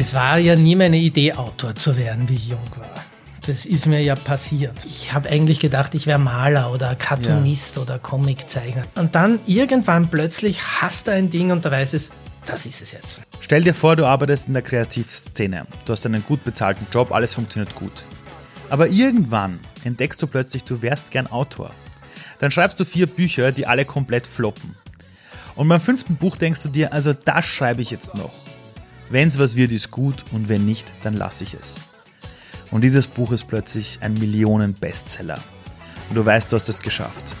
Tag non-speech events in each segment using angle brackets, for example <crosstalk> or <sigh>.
Es war ja nie meine Idee, Autor zu werden, wie ich jung war. Das ist mir ja passiert. Ich habe eigentlich gedacht, ich wäre Maler oder Cartoonist ja. oder Comiczeichner. Und dann irgendwann plötzlich hast du ein Ding und da weiß es, das ist es jetzt. Stell dir vor, du arbeitest in der Kreativszene. Du hast einen gut bezahlten Job, alles funktioniert gut. Aber irgendwann entdeckst du plötzlich, du wärst gern Autor. Dann schreibst du vier Bücher, die alle komplett floppen. Und beim fünften Buch denkst du dir, also das schreibe ich jetzt noch. Wenn es was wird, ist gut und wenn nicht, dann lasse ich es. Und dieses Buch ist plötzlich ein Millionen-Bestseller. Und du weißt, du hast es geschafft.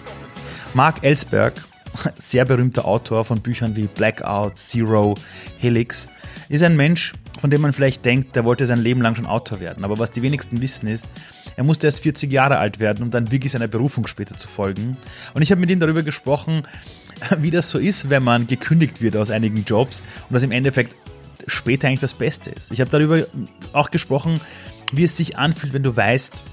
Mark Ellsberg, <laughs> sehr berühmter Autor von Büchern wie Blackout, Zero, Helix, ist ein Mensch, von dem man vielleicht denkt, der wollte sein Leben lang schon Autor werden. Aber was die wenigsten wissen ist, er musste erst 40 Jahre alt werden, um dann wirklich seiner Berufung später zu folgen. Und ich habe mit ihm darüber gesprochen, <laughs> wie das so ist, wenn man gekündigt wird aus einigen Jobs und das im Endeffekt später eigentlich das Beste ist. Ich habe darüber auch gesprochen, wie es sich anfühlt, wenn du weißt,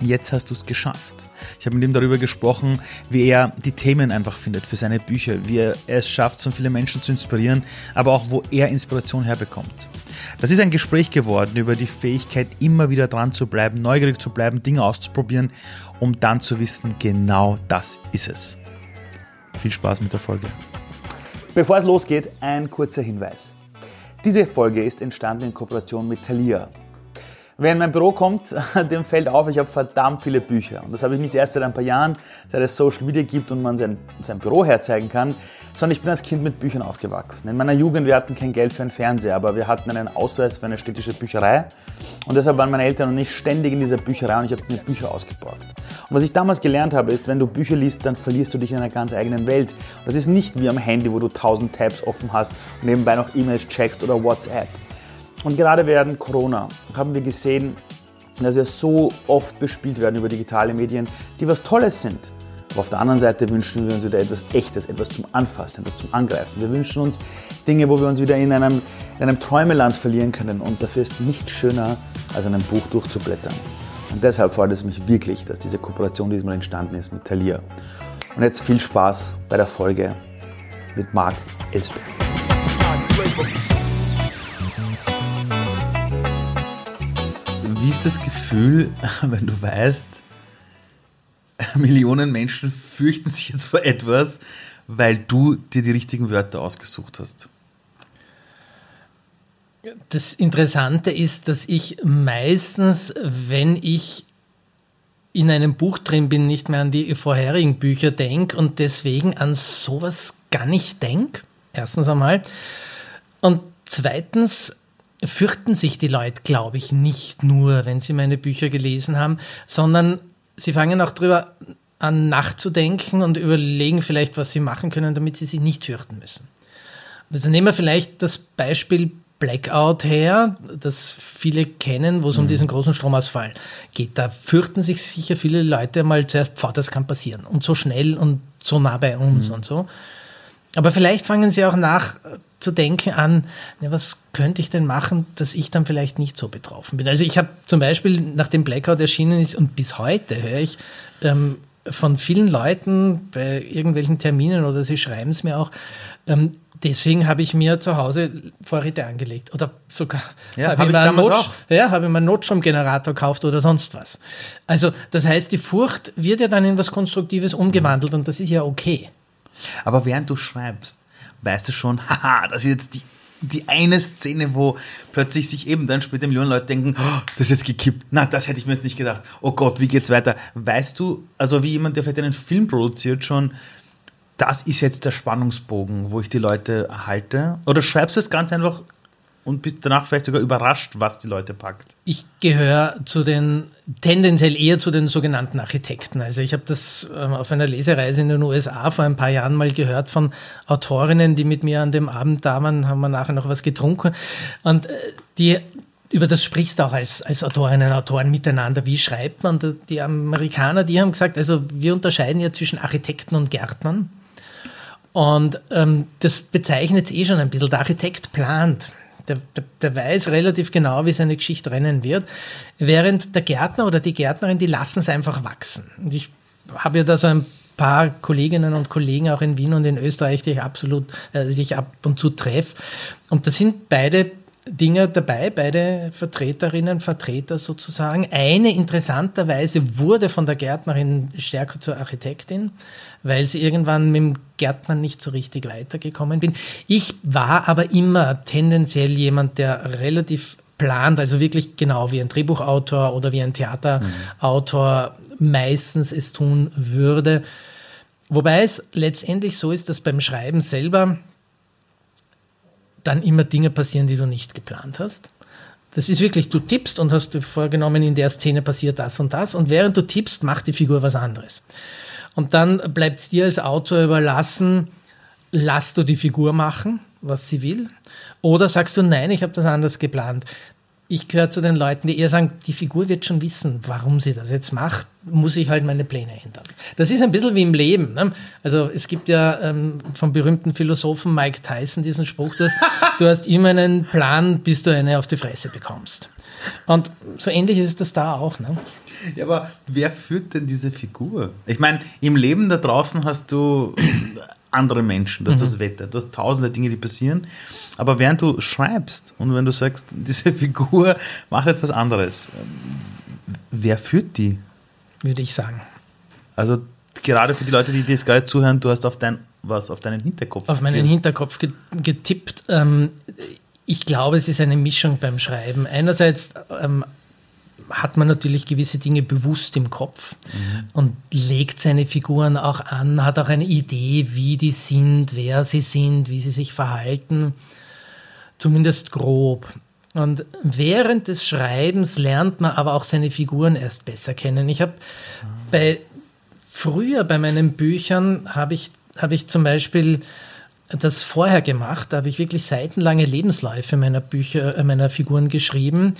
jetzt hast du es geschafft. Ich habe mit ihm darüber gesprochen, wie er die Themen einfach findet für seine Bücher, wie er es schafft, so viele Menschen zu inspirieren, aber auch wo er Inspiration herbekommt. Das ist ein Gespräch geworden über die Fähigkeit, immer wieder dran zu bleiben, neugierig zu bleiben, Dinge auszuprobieren, um dann zu wissen, genau das ist es. Viel Spaß mit der Folge. Bevor es losgeht, ein kurzer Hinweis. Diese Folge ist entstanden in Kooperation mit Thalia. Wer in mein Büro kommt, <laughs> dem fällt auf, ich habe verdammt viele Bücher. Und das habe ich nicht erst seit ein paar Jahren, seit es Social Media gibt und man sein, sein Büro herzeigen kann, sondern ich bin als Kind mit Büchern aufgewachsen. In meiner Jugend, wir hatten kein Geld für einen Fernseher, aber wir hatten einen Ausweis für eine städtische Bücherei. Und deshalb waren meine Eltern und ich ständig in dieser Bücherei und ich habe mir Bücher ausgeborgt. Und was ich damals gelernt habe, ist, wenn du Bücher liest, dann verlierst du dich in einer ganz eigenen Welt. Das ist nicht wie am Handy, wo du tausend Tabs offen hast und nebenbei noch E-Mails checkst oder WhatsApp. Und gerade während Corona haben wir gesehen, dass wir so oft bespielt werden über digitale Medien, die was Tolles sind. Aber auf der anderen Seite wünschen wir uns wieder etwas Echtes, etwas zum Anfassen, etwas zum Angreifen. Wir wünschen uns Dinge, wo wir uns wieder in einem, in einem Träumeland verlieren können. Und dafür ist nichts schöner, als ein Buch durchzublättern. Und deshalb freut es mich wirklich, dass diese Kooperation diesmal entstanden ist mit Thalia. Und jetzt viel Spaß bei der Folge mit Marc Ellsberg. Wie ist das Gefühl, <laughs> wenn du weißt, <laughs> Millionen Menschen fürchten sich jetzt vor etwas, weil du dir die richtigen Wörter ausgesucht hast? Das Interessante ist, dass ich meistens, wenn ich in einem Buch drin bin, nicht mehr an die vorherigen Bücher denke und deswegen an sowas gar nicht denke. Erstens einmal. Und zweitens fürchten sich die Leute, glaube ich, nicht nur, wenn sie meine Bücher gelesen haben, sondern sie fangen auch drüber an nachzudenken und überlegen vielleicht, was sie machen können, damit sie sich nicht fürchten müssen. Also nehmen wir vielleicht das Beispiel Blackout her, das viele kennen, wo es mhm. um diesen großen Stromausfall geht. Da fürchten sich sicher viele Leute mal zuerst, pfau, das kann passieren. Und so schnell und so nah bei uns mhm. und so. Aber vielleicht fangen sie auch nach zu denken an, ja, was könnte ich denn machen, dass ich dann vielleicht nicht so betroffen bin. Also ich habe zum Beispiel, nachdem Blackout erschienen ist und bis heute höre ich ähm, von vielen Leuten bei irgendwelchen Terminen oder sie schreiben es mir auch, ähm, deswegen habe ich mir zu Hause Vorräte angelegt oder sogar ja, habe hab ich, einen Not ja, habe ich mir einen Notstromgenerator gekauft oder sonst was. Also das heißt, die Furcht wird ja dann in was Konstruktives umgewandelt und das ist ja okay. Aber während du schreibst, weißt du schon, <laughs> haha, das ist jetzt die, die eine Szene, wo plötzlich sich eben dann später Millionen Leute denken, oh, das ist jetzt gekippt, na, das hätte ich mir jetzt nicht gedacht, oh Gott, wie geht's weiter? Weißt du, also wie jemand, der vielleicht einen Film produziert, schon, das ist jetzt der Spannungsbogen, wo ich die Leute halte? Oder schreibst du es ganz einfach und bist danach vielleicht sogar überrascht, was die Leute packt? Ich gehöre zu den, tendenziell eher zu den sogenannten Architekten. Also ich habe das ähm, auf einer Lesereise in den USA vor ein paar Jahren mal gehört von Autorinnen, die mit mir an dem Abend da waren, haben wir nachher noch was getrunken und äh, die über das sprichst du auch als, als Autorinnen und Autoren miteinander. Wie schreibt man? Die Amerikaner, die haben gesagt, also wir unterscheiden ja zwischen Architekten und Gärtnern. Und ähm, das bezeichnet es eh schon ein bisschen. Der Architekt plant. Der, der, weiß relativ genau, wie seine Geschichte rennen wird. Während der Gärtner oder die Gärtnerin, die lassen es einfach wachsen. Und ich habe ja da so ein paar Kolleginnen und Kollegen auch in Wien und in Österreich, die ich absolut, äh, die ich ab und zu treffe. Und das sind beide Dinge dabei, beide Vertreterinnen, Vertreter sozusagen. Eine interessanterweise wurde von der Gärtnerin stärker zur Architektin, weil sie irgendwann mit dem Gärtnern nicht so richtig weitergekommen bin. Ich war aber immer tendenziell jemand, der relativ plant, also wirklich genau wie ein Drehbuchautor oder wie ein Theaterautor mhm. meistens es tun würde. Wobei es letztendlich so ist, dass beim Schreiben selber dann immer Dinge passieren, die du nicht geplant hast. Das ist wirklich, du tippst und hast dir vorgenommen, in der Szene passiert das und das und während du tippst, macht die Figur was anderes. Und dann bleibt es dir als Autor überlassen, lass du die Figur machen, was sie will, oder sagst du, nein, ich habe das anders geplant ich gehöre zu den Leuten, die eher sagen, die Figur wird schon wissen, warum sie das jetzt macht, muss ich halt meine Pläne ändern. Das ist ein bisschen wie im Leben. Ne? Also es gibt ja ähm, vom berühmten Philosophen Mike Tyson diesen Spruch, dass du hast immer einen Plan, bis du eine auf die Fresse bekommst. Und so ähnlich ist das da auch. Ne? Ja, aber wer führt denn diese Figur? Ich meine, im Leben da draußen hast du andere Menschen, du hast mhm. das Wetter, du hast tausende Dinge, die passieren. Aber während du schreibst und wenn du sagst, <laughs> diese Figur macht jetzt was anderes, wer führt die? Würde ich sagen. Also gerade für die Leute, die das gerade zuhören, du hast auf dein, was, auf deinen Hinterkopf Auf meinen Hinterkopf getippt. Ähm, ich glaube, es ist eine Mischung beim Schreiben. Einerseits ähm, hat man natürlich gewisse Dinge bewusst im Kopf mhm. und legt seine Figuren auch an, hat auch eine Idee, wie die sind, wer sie sind, wie sie sich verhalten, zumindest grob. Und während des Schreibens lernt man aber auch seine Figuren erst besser kennen. Ich habe mhm. bei früher bei meinen Büchern habe ich, habe ich zum Beispiel das vorher gemacht. Da habe ich wirklich seitenlange Lebensläufe meiner Bücher, äh, meiner Figuren geschrieben.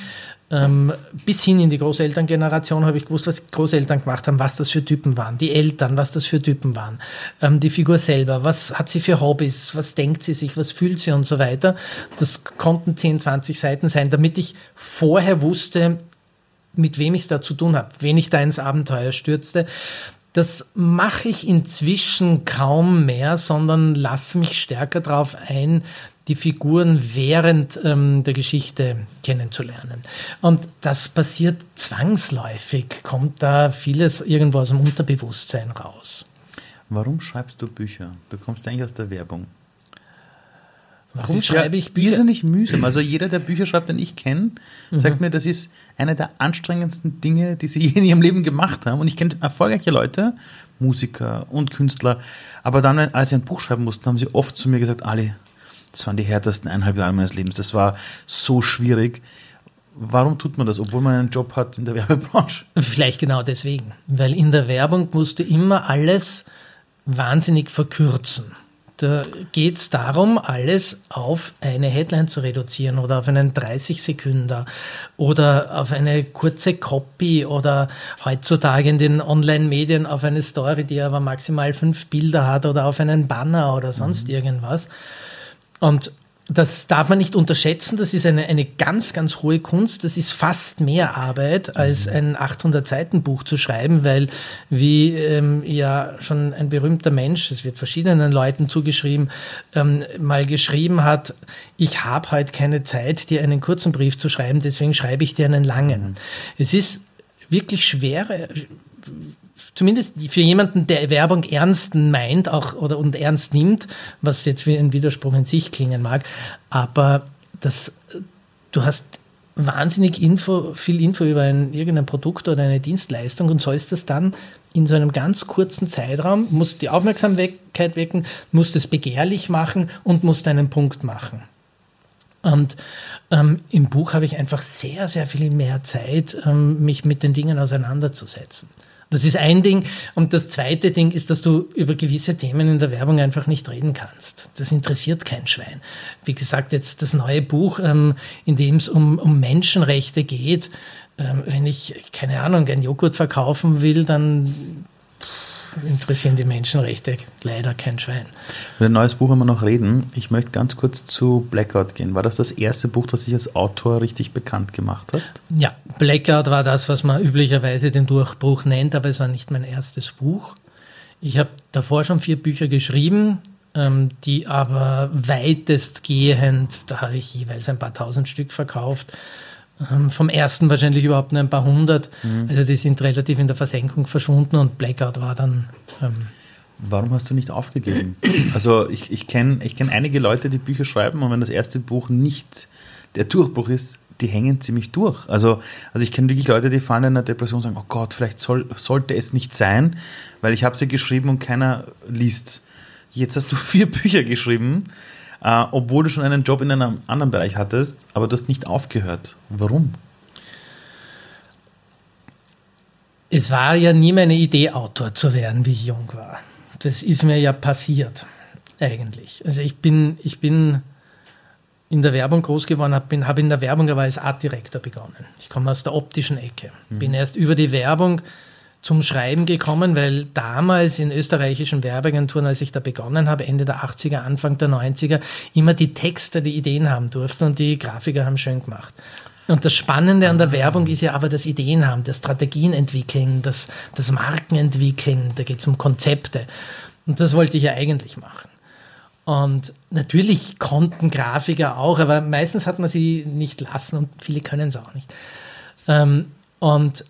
Ähm, bis hin in die Großelterngeneration habe ich gewusst, was Großeltern gemacht haben, was das für Typen waren, die Eltern, was das für Typen waren, ähm, die Figur selber, was hat sie für Hobbys, was denkt sie sich, was fühlt sie und so weiter. Das konnten 10, 20 Seiten sein, damit ich vorher wusste, mit wem ich es da zu tun habe, wen ich da ins Abenteuer stürzte. Das mache ich inzwischen kaum mehr, sondern lasse mich stärker darauf ein, die Figuren während ähm, der Geschichte kennenzulernen. Und das passiert zwangsläufig, kommt da vieles irgendwo aus dem Unterbewusstsein raus. Warum schreibst du Bücher? Du kommst eigentlich aus der Werbung. Warum schreibe ja ich Bücher? Irrsinnig mühsam. Also jeder, der Bücher schreibt, den ich kenne, mhm. sagt mir, das ist eine der anstrengendsten Dinge, die sie je <laughs> in ihrem Leben gemacht haben. Und ich kenne erfolgreiche Leute, Musiker und Künstler, aber dann, als sie ein Buch schreiben mussten, haben sie oft zu mir gesagt, Ali, das waren die härtesten eineinhalb Jahre meines Lebens. Das war so schwierig. Warum tut man das, obwohl man einen Job hat in der <laughs> Werbebranche? Vielleicht genau deswegen. Weil in der Werbung musst du immer alles wahnsinnig verkürzen. Da geht es darum, alles auf eine Headline zu reduzieren oder auf einen 30 Sekunden oder auf eine kurze Copy oder heutzutage in den Online-Medien auf eine Story, die aber maximal fünf Bilder hat oder auf einen Banner oder sonst mhm. irgendwas. Und das darf man nicht unterschätzen. Das ist eine, eine ganz, ganz hohe Kunst. Das ist fast mehr Arbeit, als mhm. ein 800-Seiten-Buch zu schreiben, weil, wie ähm, ja schon ein berühmter Mensch, es wird verschiedenen Leuten zugeschrieben, ähm, mal geschrieben hat, ich habe heute keine Zeit, dir einen kurzen Brief zu schreiben, deswegen schreibe ich dir einen langen. Mhm. Es ist wirklich schwer, zumindest für jemanden, der Werbung ernst meint auch oder und ernst nimmt, was jetzt wie ein Widerspruch in sich klingen mag, aber das, du hast wahnsinnig Info, viel Info über ein, irgendein Produkt oder eine Dienstleistung und sollst das dann in so einem ganz kurzen Zeitraum, musst die Aufmerksamkeit wecken, musst es begehrlich machen und musst einen Punkt machen. Und ähm, im Buch habe ich einfach sehr, sehr viel mehr Zeit, ähm, mich mit den Dingen auseinanderzusetzen. Das ist ein Ding. Und das zweite Ding ist, dass du über gewisse Themen in der Werbung einfach nicht reden kannst. Das interessiert kein Schwein. Wie gesagt, jetzt das neue Buch, ähm, in dem es um, um Menschenrechte geht. Ähm, wenn ich, keine Ahnung, ein Joghurt verkaufen will, dann interessieren die Menschenrechte leider kein Schwein. Über ein neues Buch haben wir noch reden. Ich möchte ganz kurz zu Blackout gehen. War das das erste Buch, das sich als Autor richtig bekannt gemacht hat? Ja, Blackout war das, was man üblicherweise den Durchbruch nennt, aber es war nicht mein erstes Buch. Ich habe davor schon vier Bücher geschrieben, ähm, die aber weitestgehend, da habe ich jeweils ein paar tausend Stück verkauft, vom ersten wahrscheinlich überhaupt nur ein paar hundert. Mhm. Also die sind relativ in der Versenkung verschwunden und Blackout war dann. Ähm Warum hast du nicht aufgegeben? Also ich, ich kenne ich kenn einige Leute, die Bücher schreiben und wenn das erste Buch nicht der Durchbruch ist, die hängen ziemlich durch. Also, also ich kenne wirklich Leute, die fallen in einer Depression und sagen, oh Gott, vielleicht soll, sollte es nicht sein, weil ich habe sie geschrieben und keiner liest. Jetzt hast du <laughs> vier Bücher geschrieben, äh, obwohl du schon einen Job in einem anderen Bereich hattest, aber du hast nicht aufgehört. Warum? Es war ja nie meine Idee, Autor zu werden, wie ich jung war. Das ist mir ja passiert, eigentlich. Also ich bin, ich bin in der Werbung groß geworden, habe hab in der Werbung aber als Artdirektor begonnen. Ich komme aus der optischen Ecke. Mhm. Bin erst über die Werbung zum Schreiben gekommen, weil damals in österreichischen Werbeagenturen, als ich da begonnen habe, Ende der 80er, Anfang der 90er, immer die Texter die Ideen haben durften und die Grafiker haben schön gemacht. Und das Spannende an der Werbung ist ja aber das Ideen haben, das Strategien entwickeln, das, das Marken entwickeln, da geht es um Konzepte. Und das wollte ich ja eigentlich machen. Und natürlich konnten Grafiker auch, aber meistens hat man sie nicht lassen und viele können es auch nicht. Ähm, und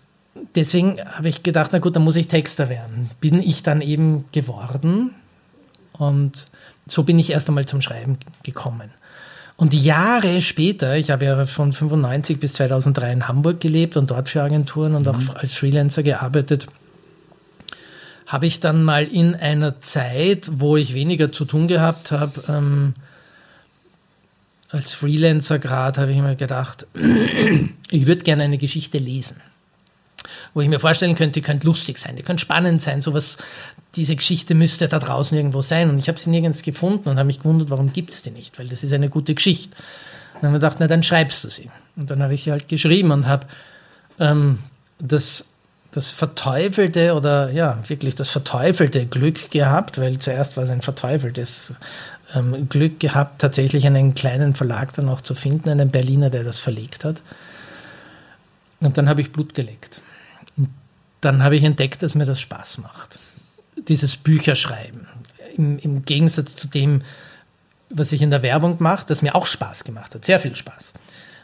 deswegen habe ich gedacht, na gut, dann muss ich Texter werden. Bin ich dann eben geworden und so bin ich erst einmal zum Schreiben gekommen. Und Jahre später, ich habe ja von 95 bis 2003 in Hamburg gelebt und dort für Agenturen und mhm. auch als Freelancer gearbeitet, habe ich dann mal in einer Zeit, wo ich weniger zu tun gehabt habe, ähm, als Freelancer gerade, habe ich mir gedacht, <clears throat> ich würde gerne eine Geschichte lesen. Wo ich mir vorstellen könnte, die könnte lustig sein, die könnte spannend sein, sowas, diese Geschichte müsste da draußen irgendwo sein. Und ich habe sie nirgends gefunden und habe mich gewundert, warum gibt es die nicht, weil das ist eine gute Geschichte. Und dann habe ich gedacht, na dann schreibst du sie. Und dann habe ich sie halt geschrieben und habe ähm, das das verteufelte oder ja, wirklich das verteufelte Glück gehabt, weil zuerst war es ein verteufeltes ähm, Glück gehabt, tatsächlich einen kleinen Verlag dann auch zu finden, einen Berliner, der das verlegt hat. Und dann habe ich Blut geleckt. Dann habe ich entdeckt, dass mir das Spaß macht. Dieses Bücherschreiben. Im, Im Gegensatz zu dem, was ich in der Werbung mache, das mir auch Spaß gemacht hat. Sehr viel Spaß.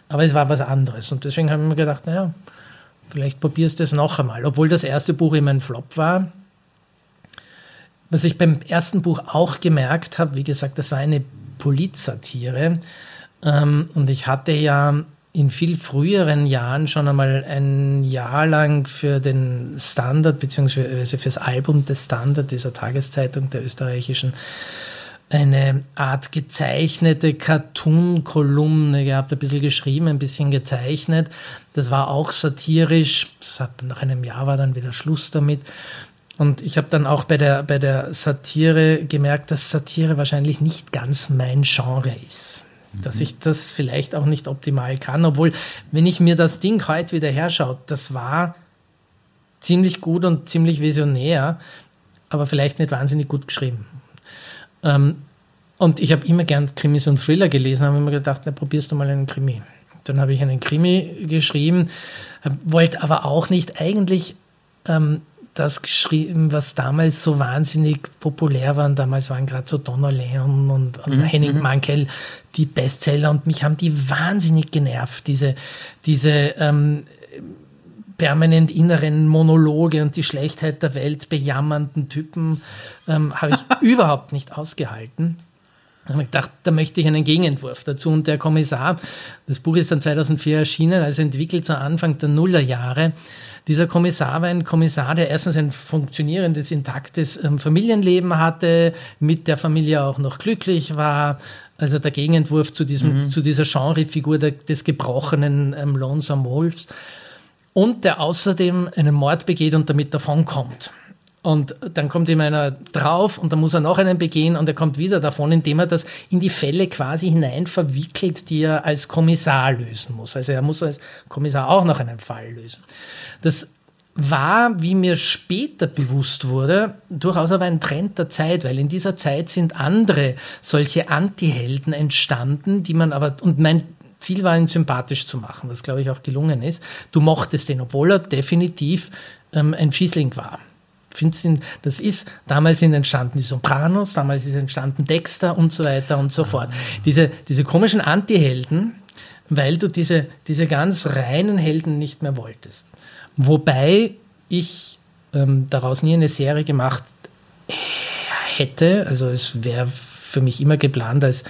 Aber es war was anderes. Und deswegen habe ich mir gedacht, naja, Vielleicht probierst du es noch einmal, obwohl das erste Buch immer ein Flop war. Was ich beim ersten Buch auch gemerkt habe, wie gesagt, das war eine Polizsatire. Ähm, und ich hatte ja in viel früheren Jahren schon einmal ein Jahr lang für den Standard, beziehungsweise für das Album des Standard, dieser Tageszeitung der österreichischen, eine Art gezeichnete Cartoon-Kolumne gehabt, ein bisschen geschrieben, ein bisschen gezeichnet. Das war auch satirisch. nach einem Jahr war dann wieder Schluss damit. Und ich habe dann auch bei der, bei der Satire gemerkt, dass Satire wahrscheinlich nicht ganz mein Genre ist. Mhm. Dass ich das vielleicht auch nicht optimal kann. Obwohl, wenn ich mir das Ding heute wieder herschaue, das war ziemlich gut und ziemlich visionär, aber vielleicht nicht wahnsinnig gut geschrieben. Ähm, und ich habe immer gern Krimis und Thriller gelesen, habe immer gedacht, na, probierst du mal einen Krimi. Dann habe ich einen Krimi geschrieben, wollte aber auch nicht eigentlich ähm, das geschrieben, was damals so wahnsinnig populär war. Und damals waren gerade so Donner Leon und, und mhm. Henning mhm. Mankell die Bestseller und mich haben die wahnsinnig genervt, diese, diese ähm, permanent inneren Monologe und die Schlechtheit der Welt bejammernden Typen ähm, habe ich <laughs> überhaupt nicht ausgehalten. Da habe ich gedacht, da möchte ich einen Gegenentwurf dazu. Und der Kommissar, das Buch ist dann 2004 erschienen, also entwickelt zu Anfang der Nullerjahre. Dieser Kommissar war ein Kommissar, der erstens ein funktionierendes, intaktes ähm, Familienleben hatte, mit der Familie auch noch glücklich war. Also der Gegenentwurf zu, diesem, mhm. zu dieser Genrefigur des gebrochenen ähm, Lonesome Wolves und der außerdem einen Mord begeht und damit davonkommt. Und dann kommt ihm einer drauf und dann muss er noch einen begehen und er kommt wieder davon, indem er das in die Fälle quasi hinein verwickelt, die er als Kommissar lösen muss. Also er muss als Kommissar auch noch einen Fall lösen. Das war, wie mir später bewusst wurde, durchaus aber ein Trend der Zeit, weil in dieser Zeit sind andere solche Anti-Helden entstanden, die man aber, und mein Ziel war, ihn sympathisch zu machen, was glaube ich auch gelungen ist. Du mochtest den, obwohl er definitiv ähm, ein Fiesling war. Finde, das ist, damals sind entstanden die Sopranos, damals ist entstanden Dexter und so weiter und so ah. fort. Diese, diese komischen Anti-Helden, weil du diese, diese ganz reinen Helden nicht mehr wolltest. Wobei ich ähm, daraus nie eine Serie gemacht hätte, also es wäre für mich immer geplant als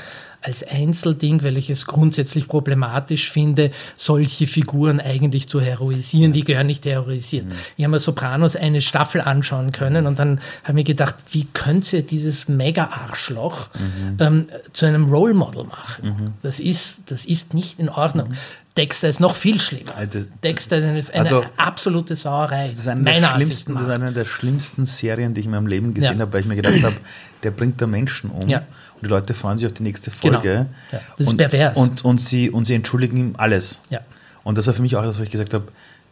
als Einzelding, weil ich es grundsätzlich problematisch finde, solche Figuren eigentlich zu heroisieren. Die gehören nicht heroisiert. Mhm. Ich habe mir Sopranos eine Staffel anschauen können und dann habe ich mir gedacht, wie könnte dieses Mega-Arschloch mhm. ähm, zu einem Role Model machen? Mhm. Das, ist, das ist nicht in Ordnung. Mhm. Dexter ist noch viel schlimmer. Also, Dexter ist eine also, absolute Sauerei. Das ist, eine der schlimmsten, das ist eine der schlimmsten Serien, die ich in meinem Leben gesehen ja. habe, weil ich mir gedacht habe, der bringt da Menschen um. Ja. Und die Leute freuen sich auf die nächste Folge. Genau. Ja. Das ist und, pervers. Und, und, sie, und sie entschuldigen ihm alles. Ja. Und das war für mich auch das, was ich gesagt habe,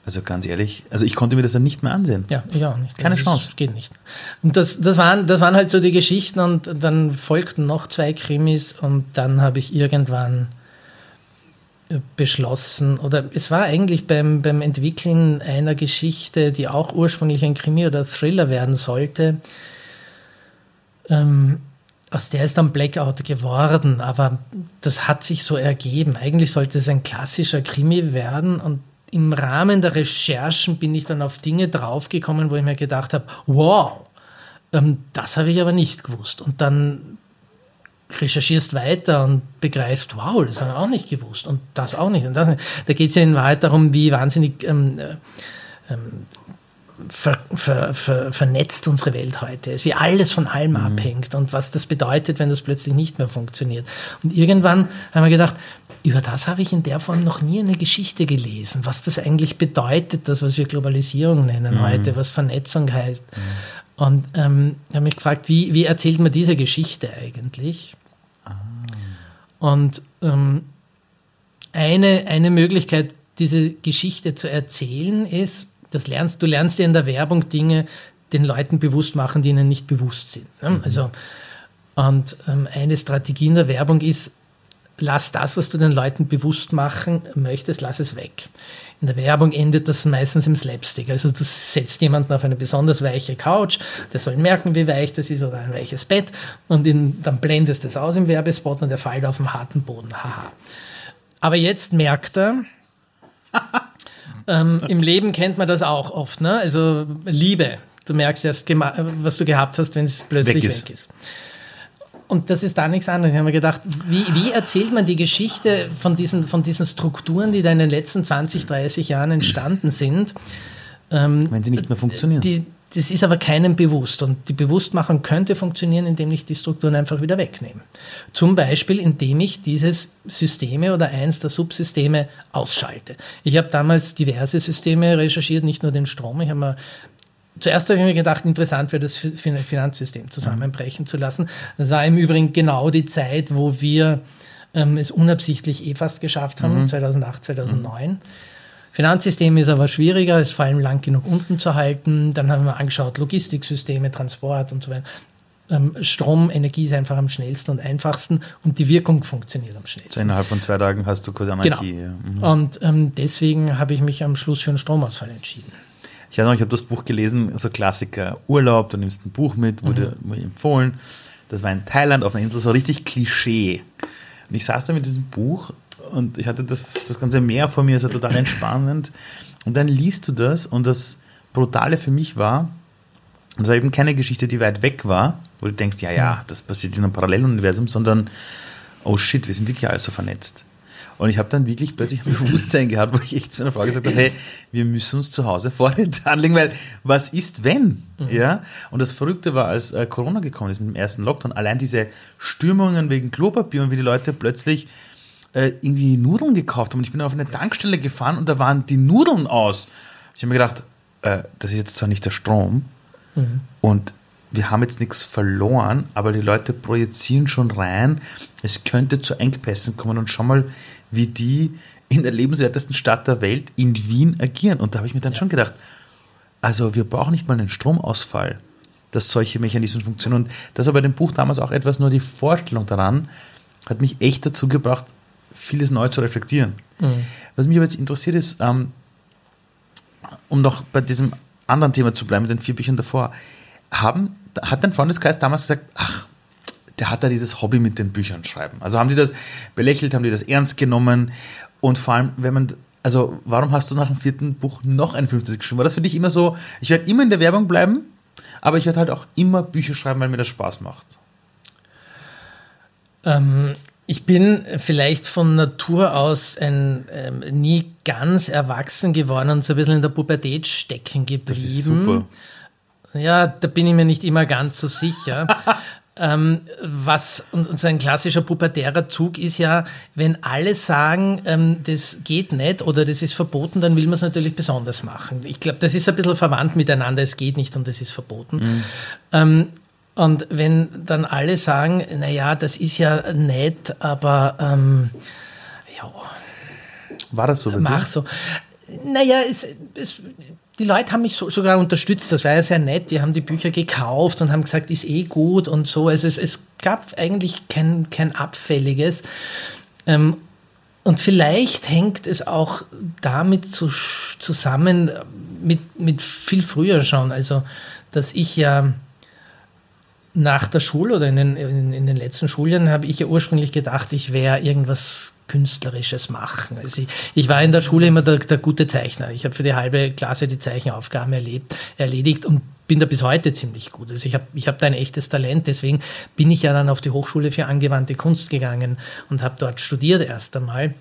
also ganz ehrlich, also ich konnte mir das dann nicht mehr ansehen. Ja, ich auch nicht. Keine das Chance. Ist, geht nicht. Und das, das, waren, das waren halt so die Geschichten und dann folgten noch zwei Krimis und dann habe ich irgendwann beschlossen, oder es war eigentlich beim, beim Entwickeln einer Geschichte, die auch ursprünglich ein Krimi oder Thriller werden sollte, ähm, aus der ist dann Blackout geworden, aber das hat sich so ergeben. Eigentlich sollte es ein klassischer Krimi werden und im Rahmen der Recherchen bin ich dann auf Dinge draufgekommen, wo ich mir gedacht habe, wow, ähm, das habe ich aber nicht gewusst. Und dann recherchierst weiter und begreifst, wow, das habe ich auch nicht gewusst und das auch nicht. Und das, da geht es ja in Wahrheit darum, wie wahnsinnig ähm, äh, ähm, ver, ver, ver, vernetzt unsere Welt heute ist, wie alles von allem mhm. abhängt und was das bedeutet, wenn das plötzlich nicht mehr funktioniert. Und irgendwann haben wir gedacht, über das habe ich in der Form noch nie eine Geschichte gelesen, was das eigentlich bedeutet, das, was wir Globalisierung nennen mhm. heute, was Vernetzung heißt. Mhm. Und ähm, habe mich gefragt, wie, wie erzählt man diese Geschichte eigentlich? Und ähm, eine, eine Möglichkeit, diese Geschichte zu erzählen, ist, das lernst, du lernst ja in der Werbung Dinge den Leuten bewusst machen, die ihnen nicht bewusst sind. Ne? Mhm. Also, und ähm, eine Strategie in der Werbung ist, lass das, was du den Leuten bewusst machen möchtest, lass es weg. In der Werbung endet das meistens im Slapstick. Also du setzt jemanden auf eine besonders weiche Couch, der soll merken, wie weich das ist oder ein weiches Bett und in, dann blendest du es aus im Werbespot und er fällt auf den harten Boden. Haha. Aber jetzt merkt er, ähm, im Leben kennt man das auch oft, ne? also Liebe. Du merkst erst, was du gehabt hast, wenn es plötzlich weg ist. Weg ist. Und das ist da nichts anderes. Ich habe mir gedacht, wie, wie erzählt man die Geschichte von diesen, von diesen Strukturen, die da in den letzten 20, 30 Jahren entstanden sind? Ähm, Wenn sie nicht mehr funktionieren. Die, das ist aber keinem bewusst. Und die Bewusstmachung könnte funktionieren, indem ich die Strukturen einfach wieder wegnehme. Zum Beispiel, indem ich dieses Systeme oder eins der Subsysteme ausschalte. Ich habe damals diverse Systeme recherchiert, nicht nur den Strom. Ich habe mir Zuerst habe ich mir gedacht, interessant wäre das Finanzsystem zusammenbrechen zu lassen. Das war im Übrigen genau die Zeit, wo wir ähm, es unabsichtlich eh fast geschafft haben, mhm. 2008, 2009. Mhm. Finanzsystem ist aber schwieriger, ist vor allem lang genug unten zu halten. Dann haben wir angeschaut, Logistiksysteme, Transport und so weiter. Ähm, Strom, Energie ist einfach am schnellsten und einfachsten und die Wirkung funktioniert am schnellsten. So innerhalb von zwei Tagen hast du quasi Anarchie. Genau. Mhm. Und ähm, deswegen habe ich mich am Schluss für einen Stromausfall entschieden. Ich habe hab das Buch gelesen, so Klassiker Urlaub, du nimmst ein Buch mit, wurde mhm. mir empfohlen. Das war in Thailand auf einer Insel, so richtig Klischee. Und ich saß da mit diesem Buch und ich hatte das, das ganze Meer vor mir, es war total entspannend. Und dann liest du das und das Brutale für mich war, es war eben keine Geschichte, die weit weg war, wo du denkst, ja, ja, mhm. das passiert in einem Paralleluniversum, sondern, oh shit, wir sind wirklich alle so vernetzt. Und ich habe dann wirklich plötzlich ein Bewusstsein gehabt, wo ich echt zu meiner Frau gesagt habe, hey, wir müssen uns zu Hause <laughs> Vorräte anlegen, weil was ist, wenn? Mhm. Ja? Und das Verrückte war, als äh, Corona gekommen ist mit dem ersten Lockdown, allein diese Stürmungen wegen Klopapier und wie die Leute plötzlich äh, irgendwie Nudeln gekauft haben. Und ich bin auf eine Tankstelle gefahren und da waren die Nudeln aus. Ich habe mir gedacht, äh, das ist jetzt zwar nicht der Strom mhm. und wir haben jetzt nichts verloren, aber die Leute projizieren schon rein, es könnte zu Engpässen kommen und schau mal, wie die in der lebenswertesten Stadt der Welt, in Wien, agieren. Und da habe ich mir dann ja. schon gedacht, also wir brauchen nicht mal einen Stromausfall, dass solche Mechanismen funktionieren. Und das war bei dem Buch damals auch etwas, nur die Vorstellung daran hat mich echt dazu gebracht, vieles neu zu reflektieren. Mhm. Was mich aber jetzt interessiert ist, ähm, um noch bei diesem anderen Thema zu bleiben, mit den vier Büchern davor, haben, hat dein Freundeskreis damals gesagt, ach, der hat da dieses Hobby mit den Büchern schreiben. Also haben die das belächelt, haben die das ernst genommen und vor allem, wenn man, also warum hast du nach dem vierten Buch noch ein fünftes geschrieben? War das für dich immer so, ich werde immer in der Werbung bleiben, aber ich werde halt auch immer Bücher schreiben, weil mir das Spaß macht? Ähm, ich bin vielleicht von Natur aus ein, ähm, nie ganz erwachsen geworden und so ein bisschen in der Pubertät stecken geblieben. Das ist super. Ja, da bin ich mir nicht immer ganz so sicher. <laughs> ähm, was und, und so ein klassischer pubertärer Zug ist ja, wenn alle sagen, ähm, das geht nicht oder das ist verboten, dann will man es natürlich besonders machen. Ich glaube, das ist ein bisschen verwandt miteinander. Es geht nicht und es ist verboten. Mhm. Und wenn dann alle sagen, naja, das ist ja nett, aber ähm, ja. War das so? Mach so. Naja, es, es, die Leute haben mich so, sogar unterstützt, das war ja sehr nett. Die haben die Bücher gekauft und haben gesagt, ist eh gut und so. Also es, es gab eigentlich kein, kein Abfälliges. Ähm, und vielleicht hängt es auch damit zu, zusammen, mit, mit viel früher schon. Also, dass ich ja nach der Schule oder in den, in, in den letzten Schuljahren habe ich ja ursprünglich gedacht, ich wäre irgendwas Künstlerisches machen. Also ich, ich, war in der Schule immer der, der gute Zeichner. Ich habe für die halbe Klasse die Zeichenaufgaben erlebt, erledigt und bin da bis heute ziemlich gut. Also ich habe ich hab da ein echtes Talent, deswegen bin ich ja dann auf die Hochschule für angewandte Kunst gegangen und habe dort studiert erst einmal.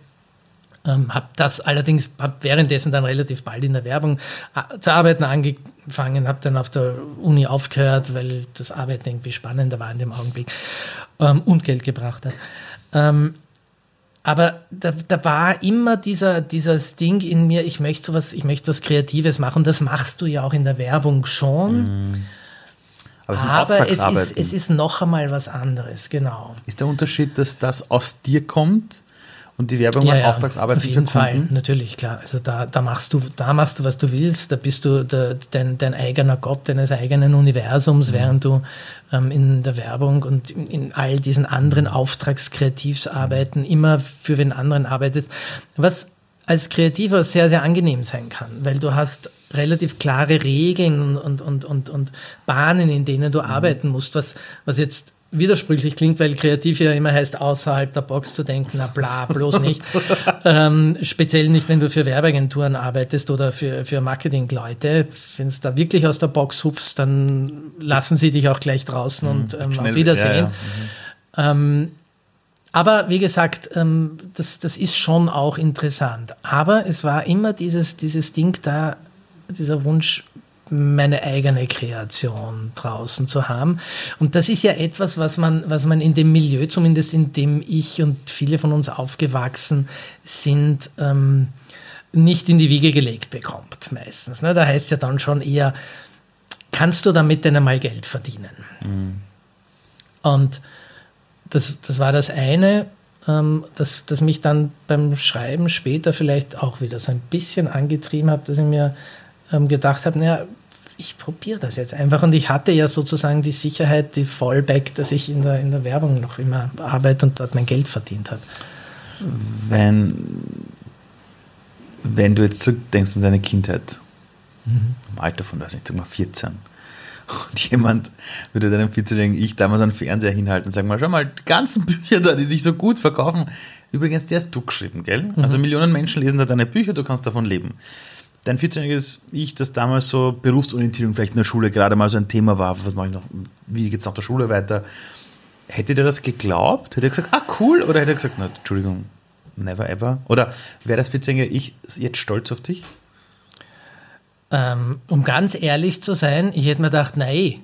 Ähm, habe das allerdings, habe währenddessen dann relativ bald in der Werbung äh, zu arbeiten angefangen, habe dann auf der Uni aufgehört, weil das Arbeiten irgendwie spannender war in dem Augenblick ähm, und Geld gebracht hat. Ähm, aber da, da war immer dieser, dieses Ding in mir, ich möchte sowas, ich möchte was Kreatives machen. Das machst du ja auch in der Werbung schon. Mm. Aber, es, Aber es, ist, es ist noch einmal was anderes, genau. Ist der Unterschied, dass das aus dir kommt? Und die Werbung ja, ja, Auftragsarbeit auf jeden Fall, natürlich, klar. Also da, da machst du, da machst du, was du willst, da bist du der, dein, dein eigener Gott deines eigenen Universums, mhm. während du ähm, in der Werbung und in, in, all diesen anderen Auftragskreativsarbeiten immer für den anderen arbeitest. Was als Kreativer sehr, sehr angenehm sein kann, weil du hast relativ klare Regeln und, und, und, und Bahnen, in denen du mhm. arbeiten musst, was, was jetzt widersprüchlich klingt, weil kreativ ja immer heißt, außerhalb der Box zu denken, na bla, <laughs> bloß nicht. ähm, speziell nicht, wenn du für Werbeagenturen arbeitest oder für, für Marketingleute. Wenn es da wirklich aus der Box hupfst, dann lassen sie dich auch gleich draußen mhm, und ähm, auf Wiedersehen. Ja, ja. Mhm. Ähm, aber wie gesagt, ähm, das, das ist schon auch interessant. Aber es war immer dieses, dieses Ding da, dieser Wunsch, meine eigene Kreation draußen zu haben. Und das ist ja etwas, was man, was man in dem Milieu, zumindest in dem ich und viele von uns aufgewachsen sind, ähm, nicht in die Wiege gelegt bekommt, meistens. Ne? Da heißt es ja dann schon eher, kannst du damit denn einmal Geld verdienen? Mhm. Und das, das war das eine, ähm, das, das mich dann beim Schreiben später vielleicht auch wieder so ein bisschen angetrieben hat, dass ich mir gedacht habe, naja, ich probiere das jetzt einfach. Und ich hatte ja sozusagen die Sicherheit, die Fallback, dass ich in der, in der Werbung noch immer arbeite und dort mein Geld verdient habe. Wenn, wenn du jetzt zurückdenkst an deine Kindheit, mhm. im Alter von, weiß nicht, sag mal 14, und jemand würde deinem 14-Jährigen ich damals einen Fernseher hinhalten und sagen mal, schau mal, die ganzen Bücher da, die sich so gut verkaufen, übrigens, die hast du geschrieben, gell? Mhm. Also Millionen Menschen lesen da deine Bücher, du kannst davon leben dein 14-jähriges Ich, das damals so Berufsorientierung vielleicht in der Schule gerade mal so ein Thema war, was mache ich noch, wie geht es nach der Schule weiter, hätte der das geglaubt? Hätte er gesagt, ah cool, oder hätte er gesagt, na, Entschuldigung, never ever? Oder wäre das 14-jährige Ich jetzt stolz auf dich? Ähm, um ganz ehrlich zu sein, ich hätte mir gedacht, nein,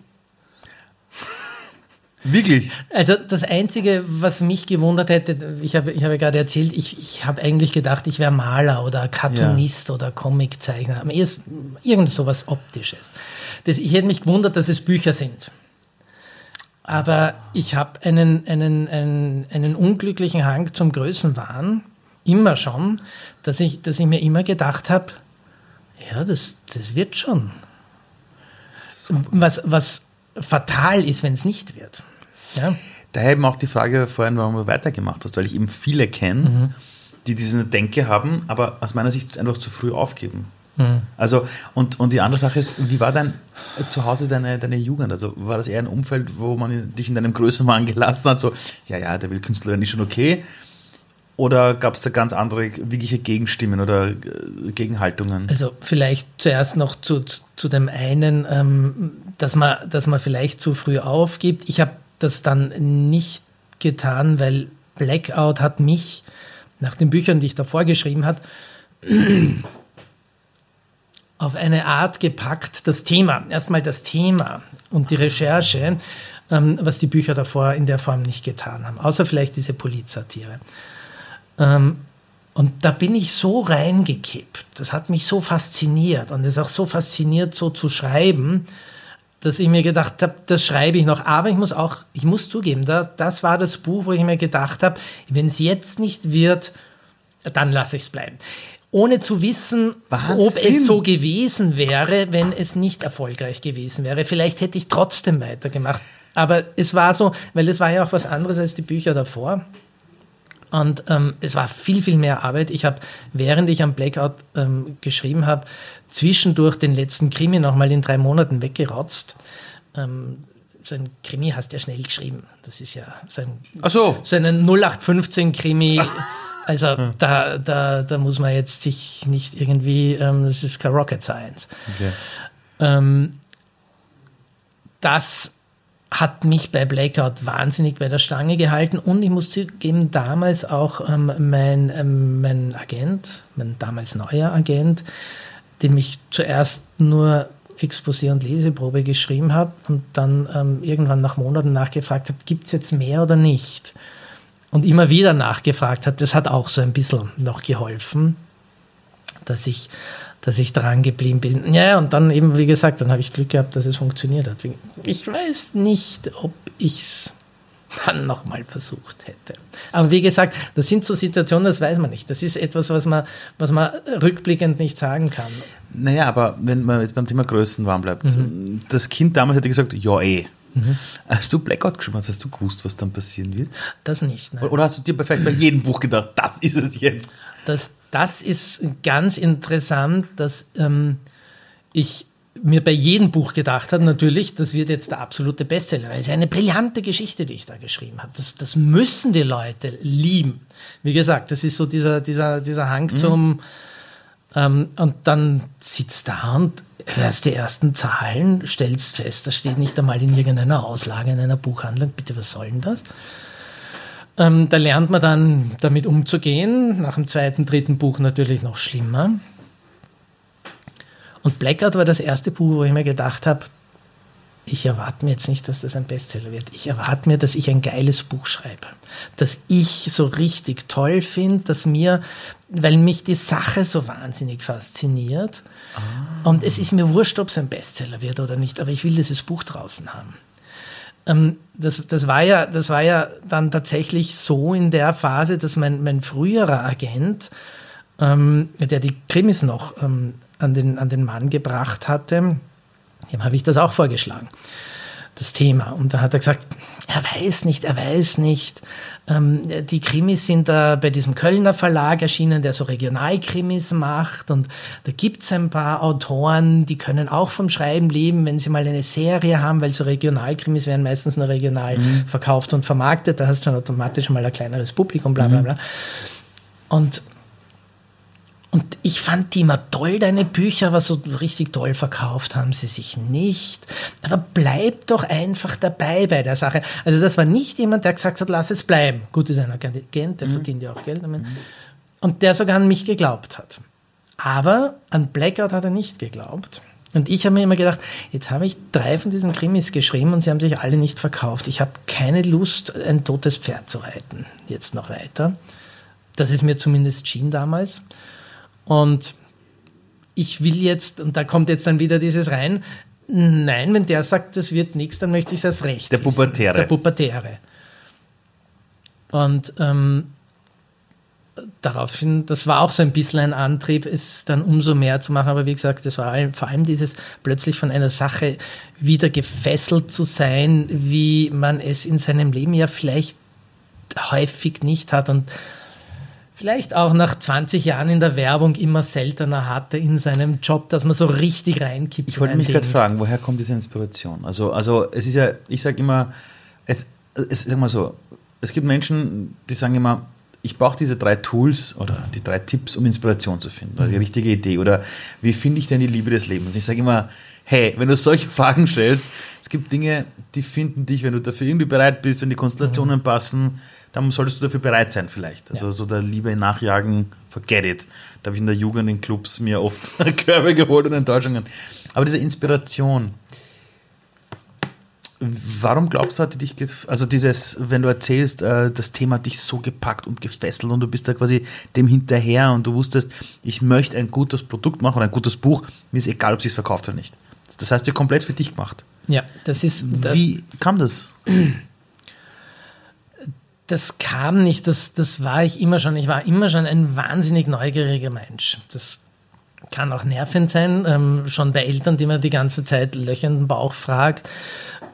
Wirklich? Also das Einzige, was mich gewundert hätte, ich habe, ich habe gerade erzählt, ich, ich habe eigentlich gedacht, ich wäre Maler oder Cartoonist ja. oder Comiczeichner. Irgend sowas Optisches. Das, ich hätte mich gewundert, dass es Bücher sind. Aber ich habe einen, einen, einen, einen unglücklichen Hang zum Größenwahn, immer schon, dass ich, dass ich mir immer gedacht habe, ja, das, das wird schon. Was, was fatal ist, wenn es nicht wird. Ja. Daher eben auch die Frage vorhin, warum du weitergemacht hast, weil ich eben viele kenne, mhm. die diese Denke haben, aber aus meiner Sicht einfach zu früh aufgeben. Mhm. Also, und, und die andere Sache ist, wie war dein zu Hause deine, deine Jugend? Also war das eher ein Umfeld, wo man dich in deinem Größenwahn gelassen hat, so, ja, ja, der will Künstler nicht schon okay? Oder gab es da ganz andere wirkliche Gegenstimmen oder äh, Gegenhaltungen? Also vielleicht zuerst noch zu, zu dem einen, ähm, dass, man, dass man vielleicht zu früh aufgibt. Ich habe das dann nicht getan, weil Blackout hat mich nach den Büchern, die ich davor geschrieben habe, <clears throat> auf eine Art gepackt, das Thema, erstmal das Thema und die Recherche, ähm, was die Bücher davor in der Form nicht getan haben, außer vielleicht diese Polizsatire. Ähm, und da bin ich so reingekippt. Das hat mich so fasziniert und es ist auch so fasziniert, so zu schreiben, dass ich mir gedacht habe, das schreibe ich noch. Aber ich muss auch, ich muss zugeben, da, das war das Buch, wo ich mir gedacht habe, wenn es jetzt nicht wird, dann lasse ich es bleiben. Ohne zu wissen, Wahnsinn. ob es so gewesen wäre, wenn es nicht erfolgreich gewesen wäre. Vielleicht hätte ich trotzdem weitergemacht. Aber es war so, weil es war ja auch was anderes als die Bücher davor. Und ähm, es war viel, viel mehr Arbeit. Ich habe, während ich am Blackout ähm, geschrieben habe, zwischendurch den letzten Krimi nochmal in drei Monaten weggerotzt. Ähm, so ein Krimi hast du ja schnell geschrieben. Das ist ja so ein, Ach so. so ein 0815-Krimi. <laughs> Also da, da, da muss man jetzt sich nicht irgendwie, ähm, das ist kein Rocket Science. Okay. Ähm, das hat mich bei Blackout wahnsinnig bei der Stange gehalten und ich muss zugeben, damals auch ähm, mein, ähm, mein Agent, mein damals neuer Agent, dem ich zuerst nur Exposé und Leseprobe geschrieben habe und dann ähm, irgendwann nach Monaten nachgefragt habe, gibt es jetzt mehr oder nicht? Und immer wieder nachgefragt hat, das hat auch so ein bisschen noch geholfen, dass ich dass ich dran geblieben bin. Ja, und dann eben, wie gesagt, dann habe ich Glück gehabt, dass es funktioniert hat. Ich weiß nicht, ob ich es dann nochmal versucht hätte. Aber wie gesagt, das sind so Situationen, das weiß man nicht. Das ist etwas, was man, was man rückblickend nicht sagen kann. Naja, aber wenn man jetzt beim Thema Größen warm bleibt, mhm. das Kind damals hätte gesagt, ja eh. Mhm. Als du Blackout geschrieben hast, hast du gewusst, was dann passieren wird? Das nicht. Nein. Oder hast du dir vielleicht bei jedem Buch gedacht, das ist es jetzt? Das, das ist ganz interessant, dass ähm, ich mir bei jedem Buch gedacht habe, natürlich, das wird jetzt der absolute Bestseller. Es ist eine brillante Geschichte, die ich da geschrieben habe. Das, das müssen die Leute lieben. Wie gesagt, das ist so dieser, dieser, dieser Hang mhm. zum, ähm, und dann sitzt da und hörst die ersten Zahlen, stellst fest, das steht nicht einmal in irgendeiner Auslage in einer Buchhandlung. Bitte, was soll denn das? Ähm, da lernt man dann damit umzugehen. Nach dem zweiten, dritten Buch natürlich noch schlimmer. Und Blackout war das erste Buch, wo ich mir gedacht habe, ich erwarte mir jetzt nicht, dass das ein Bestseller wird. Ich erwarte mir, dass ich ein geiles Buch schreibe. Dass ich so richtig toll finde, dass mir, weil mich die Sache so wahnsinnig fasziniert. Ah. Und es ist mir wurscht, ob es ein Bestseller wird oder nicht, aber ich will dieses Buch draußen haben. Ähm, das, das, war ja, das war ja dann tatsächlich so in der Phase, dass mein, mein früherer Agent, ähm, der die Krimis noch ähm, an, den, an den Mann gebracht hatte, dem habe ich das auch vorgeschlagen, das Thema. Und dann hat er gesagt, er weiß nicht, er weiß nicht. Ähm, die Krimis sind da bei diesem Kölner Verlag erschienen, der so Regionalkrimis macht. Und da gibt es ein paar Autoren, die können auch vom Schreiben leben, wenn sie mal eine Serie haben, weil so Regionalkrimis werden meistens nur regional mhm. verkauft und vermarktet. Da hast du dann automatisch mal ein kleineres Publikum, bla bla mhm. bla. Und und ich fand die immer toll, deine Bücher, aber so richtig toll verkauft haben sie sich nicht. Aber bleib doch einfach dabei bei der Sache. Also das war nicht jemand, der gesagt hat, lass es bleiben. Gut, ist ein Agent, der mhm. verdient ja auch Geld damit. Mhm. Und der sogar an mich geglaubt hat. Aber an Blackout hat er nicht geglaubt. Und ich habe mir immer gedacht, jetzt habe ich drei von diesen Krimis geschrieben und sie haben sich alle nicht verkauft. Ich habe keine Lust, ein totes Pferd zu reiten. Jetzt noch weiter. Das ist mir zumindest schien damals. Und ich will jetzt, und da kommt jetzt dann wieder dieses rein, nein, wenn der sagt, das wird nichts, dann möchte ich das Recht. Der Pubertäre. Der Pubertäre. Und ähm, daraufhin, das war auch so ein bisschen ein Antrieb, es dann umso mehr zu machen. Aber wie gesagt, das war vor allem dieses plötzlich von einer Sache wieder gefesselt zu sein, wie man es in seinem Leben ja vielleicht häufig nicht hat. Und vielleicht auch nach 20 Jahren in der Werbung immer seltener hatte in seinem Job, dass man so richtig reinkippt. Ich wollte mich gerade fragen, woher kommt diese Inspiration? Also, also es ist ja, ich sage immer, es, es, sag mal so, es gibt Menschen, die sagen immer, ich brauche diese drei Tools oder die drei Tipps, um Inspiration zu finden oder die mhm. richtige Idee oder wie finde ich denn die Liebe des Lebens? Ich sage immer, hey, wenn du solche <laughs> Fragen stellst, es gibt Dinge, die finden dich, wenn du dafür irgendwie bereit bist, wenn die Konstellationen mhm. passen, dann solltest du dafür bereit sein vielleicht. Also ja. so der Liebe nachjagen, forget it. Da habe ich in der Jugend in Clubs mir oft <laughs> Körbe geholt und Enttäuschungen. Aber diese Inspiration, warum glaubst du, hat dich, also dieses, wenn du erzählst, äh, das Thema hat dich so gepackt und gefesselt und du bist da quasi dem hinterher und du wusstest, ich möchte ein gutes Produkt machen ein gutes Buch, mir ist egal, ob sie es verkauft oder nicht. Das heißt, du komplett für dich gemacht. Ja, das ist. Das Wie kam das? Das kam nicht, das, das war ich immer schon. Ich war immer schon ein wahnsinnig neugieriger Mensch. Das kann auch nervend sein, ähm, schon bei Eltern, die man die ganze Zeit löchernden Bauch fragt.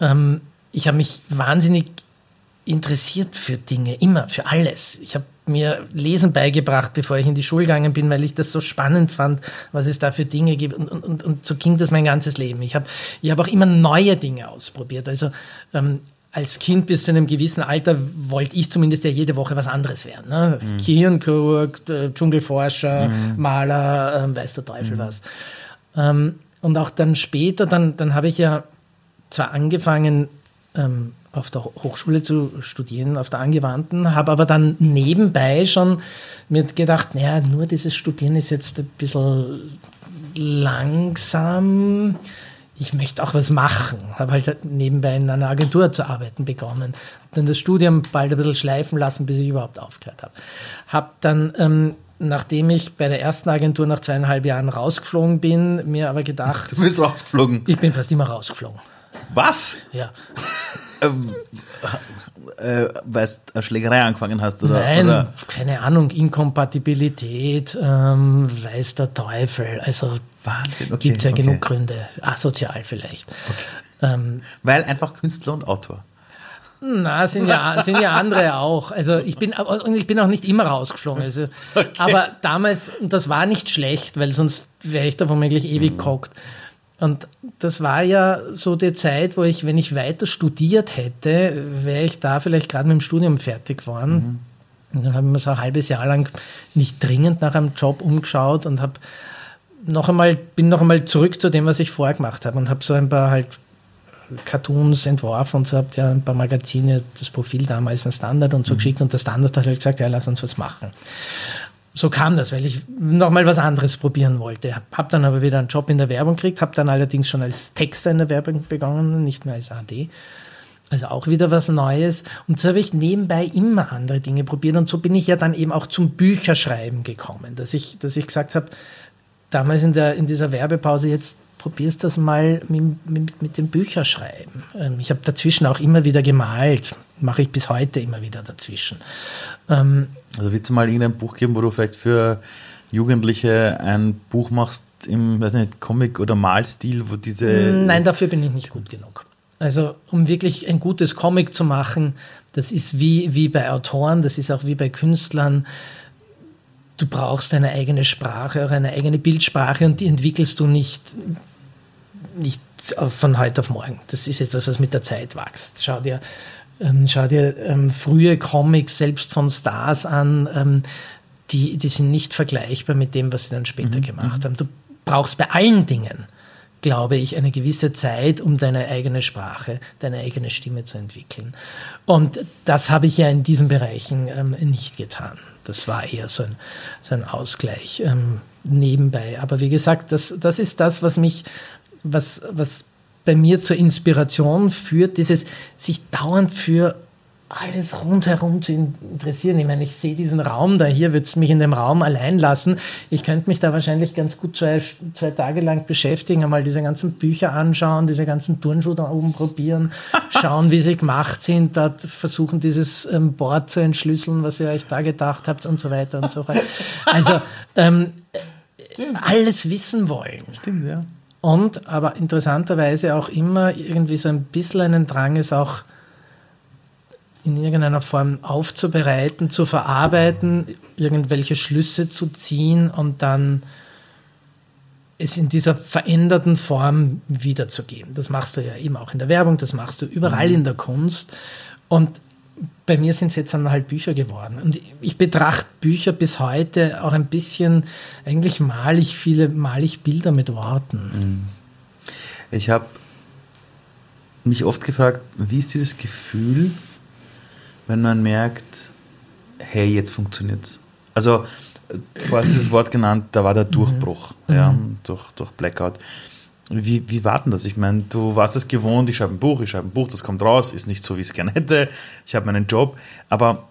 Ähm, ich habe mich wahnsinnig interessiert für Dinge, immer, für alles. Ich habe mir Lesen beigebracht, bevor ich in die Schule gegangen bin, weil ich das so spannend fand, was es da für Dinge gibt. Und, und, und so ging das mein ganzes Leben. Ich habe ich hab auch immer neue Dinge ausprobiert. Also ähm, als Kind bis zu einem gewissen Alter wollte ich zumindest ja jede Woche was anderes werden. Ne? Mhm. Kirchenchirurg, äh, Dschungelforscher, mhm. Maler, äh, weiß der Teufel mhm. was. Ähm, und auch dann später, dann, dann habe ich ja zwar angefangen, ähm, auf der Hochschule zu studieren, auf der Angewandten, habe aber dann nebenbei schon mir gedacht, naja, nur dieses Studieren ist jetzt ein bisschen langsam ich möchte auch was machen. Habe halt nebenbei in einer Agentur zu arbeiten begonnen. Habe dann das Studium bald ein bisschen schleifen lassen, bis ich überhaupt aufgehört habe. Habe dann, ähm, nachdem ich bei der ersten Agentur nach zweieinhalb Jahren rausgeflogen bin, mir aber gedacht... Du bist rausgeflogen? Ich bin fast immer rausgeflogen. Was? Ja. ähm, äh, weil du eine Schlägerei angefangen hast? Oder, Nein, oder? keine Ahnung, Inkompatibilität, ähm, weiß der Teufel. Also Wahnsinn, okay, gibt es ja okay. genug Gründe. Asozial vielleicht. Okay. Ähm, weil einfach Künstler und Autor. Na, sind ja, sind ja andere auch. Also ich bin, und ich bin auch nicht immer rausgeflogen. Also, okay. Aber damals, das war nicht schlecht, weil sonst wäre ich da womöglich ewig mhm. gehockt. Und das war ja so die Zeit, wo ich, wenn ich weiter studiert hätte, wäre ich da vielleicht gerade mit dem Studium fertig geworden. Mhm. Und dann habe ich mir so ein halbes Jahr lang nicht dringend nach einem Job umgeschaut und habe noch einmal, bin noch einmal zurück zu dem, was ich vorher gemacht habe und habe so ein paar halt Cartoons entworfen und so habt ja ein paar Magazine das Profil damals ein Standard und so mhm. geschickt und der Standard hat halt gesagt, ja, lass uns was machen so kam das, weil ich nochmal was anderes probieren wollte. Hab dann aber wieder einen Job in der Werbung gekriegt, habe dann allerdings schon als Texter in der Werbung begonnen, nicht mehr als AD. Also auch wieder was Neues. Und so habe ich nebenbei immer andere Dinge probiert. Und so bin ich ja dann eben auch zum Bücherschreiben gekommen, dass ich, dass ich gesagt habe, damals in, der, in dieser Werbepause, jetzt probierst das mal mit, mit, mit dem Bücherschreiben. Ähm, ich habe dazwischen auch immer wieder gemalt, mache ich bis heute immer wieder dazwischen. Ähm, also willst du mal irgendein Buch geben, wo du vielleicht für Jugendliche ein Buch machst im, weiß nicht, Comic- oder Malstil, wo diese... Nein, dafür bin ich nicht gut genug. Also um wirklich ein gutes Comic zu machen, das ist wie, wie bei Autoren, das ist auch wie bei Künstlern. Du brauchst eine eigene Sprache, auch eine eigene Bildsprache und die entwickelst du nicht, nicht von heute auf morgen. Das ist etwas, was mit der Zeit wächst. Schau dir ähm, schau dir ähm, frühe Comics selbst von Stars an, ähm, die, die sind nicht vergleichbar mit dem, was sie dann später mhm. gemacht mhm. haben. Du brauchst bei allen Dingen, glaube ich, eine gewisse Zeit, um deine eigene Sprache, deine eigene Stimme zu entwickeln. Und das habe ich ja in diesen Bereichen ähm, nicht getan. Das war eher so ein, so ein Ausgleich ähm, nebenbei. Aber wie gesagt, das, das ist das, was mich, was, was bei mir zur Inspiration führt, dieses sich dauernd für alles rundherum zu interessieren. Ich meine, ich sehe diesen Raum da hier, würde es mich in dem Raum allein lassen. Ich könnte mich da wahrscheinlich ganz gut zwei, zwei Tage lang beschäftigen, einmal diese ganzen Bücher anschauen, diese ganzen Turnschuhe da oben probieren, <laughs> schauen, wie sie gemacht sind, dort versuchen, dieses ähm, Board zu entschlüsseln, was ihr euch da gedacht habt und so weiter und so weiter. Also ähm, alles wissen wollen. Stimmt, ja. Und aber interessanterweise auch immer irgendwie so ein bisschen einen Drang ist auch in irgendeiner Form aufzubereiten, zu verarbeiten, irgendwelche Schlüsse zu ziehen und dann es in dieser veränderten Form wiederzugeben. Das machst du ja eben auch in der Werbung, das machst du überall mhm. in der Kunst. Und bei mir sind es jetzt dann halt Bücher geworden. Und ich betrachte Bücher bis heute auch ein bisschen, eigentlich male ich viele, male ich Bilder mit Worten. Mhm. Ich habe mich oft gefragt, wie ist dieses Gefühl, wenn man merkt, hey, jetzt funktioniert es. Also, vorher hast du das Wort genannt, da war der Durchbruch, mhm. ja, durch, durch Blackout. Wie, wie war denn das? Ich meine, du warst es gewohnt, ich schreibe ein Buch, ich schreibe ein Buch, das kommt raus, ist nicht so, wie ich es gerne hätte, ich habe meinen Job, aber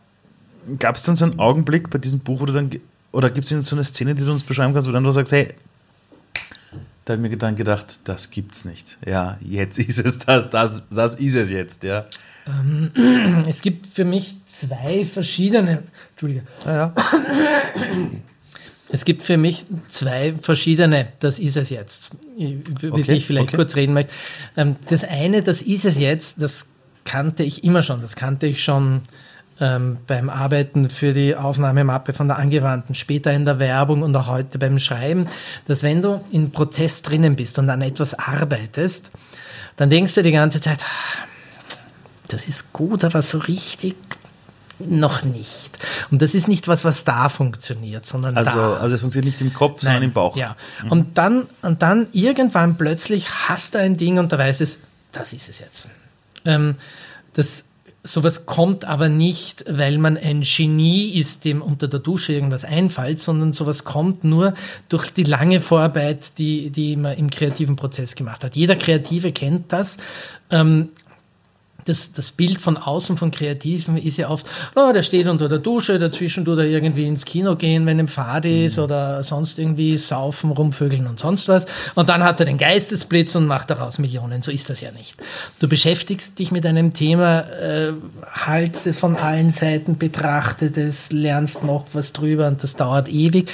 gab es dann so einen Augenblick bei diesem Buch, wo du dann, oder gibt es so eine Szene, die du uns beschreiben kannst, wo dann du sagst, hey, da habe ich mir dann gedacht, das gibt's nicht. Ja, jetzt ist es das, das, das ist es jetzt, ja. Ähm, <clears throat> es gibt für mich zwei verschiedene. Entschuldige. Ah, ja. Es gibt für mich zwei verschiedene, das ist es jetzt, über okay, die ich vielleicht okay. kurz reden möchte. Ähm, das eine, das ist es jetzt, das kannte ich immer schon, das kannte ich schon ähm, beim Arbeiten für die Aufnahmemappe von der Angewandten, später in der Werbung und auch heute beim Schreiben, dass wenn du im Prozess drinnen bist und an etwas arbeitest, dann denkst du die ganze Zeit, ah, das ist gut, aber so richtig noch nicht. Und das ist nicht was, was da funktioniert, sondern also, da. Also es funktioniert nicht im Kopf, sondern Nein, im Bauch. Ja. Mhm. Und, dann, und dann irgendwann plötzlich hast du ein Ding und da weißt es, das ist es jetzt. Ähm, das, sowas kommt aber nicht, weil man ein Genie ist, dem unter der Dusche irgendwas einfällt, sondern sowas kommt nur durch die lange Vorarbeit, die, die man im kreativen Prozess gemacht hat. Jeder Kreative kennt das. Ähm, das, das Bild von außen von Kreativen ist ja oft, oh, der steht unter der Dusche, dazwischen tut er irgendwie ins Kino gehen, wenn im Fahrt ist mhm. oder sonst irgendwie saufen, rumvögeln und sonst was. Und dann hat er den Geistesblitz und macht daraus Millionen. So ist das ja nicht. Du beschäftigst dich mit einem Thema, äh, haltst es von allen Seiten, betrachtet es, lernst noch was drüber und das dauert ewig.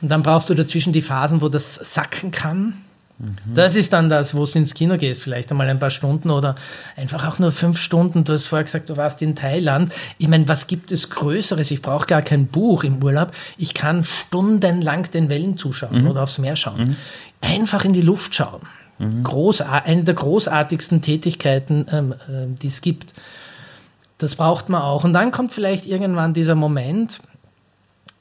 Und dann brauchst du dazwischen die Phasen, wo das sacken kann Mhm. Das ist dann das, wo du ins Kino gehst, vielleicht einmal ein paar Stunden oder einfach auch nur fünf Stunden. Du hast vorher gesagt, du warst in Thailand. Ich meine, was gibt es Größeres? Ich brauche gar kein Buch im Urlaub. Ich kann stundenlang den Wellen zuschauen mhm. oder aufs Meer schauen. Mhm. Einfach in die Luft schauen. Mhm. eine der großartigsten Tätigkeiten, ähm, äh, die es gibt. Das braucht man auch. Und dann kommt vielleicht irgendwann dieser Moment,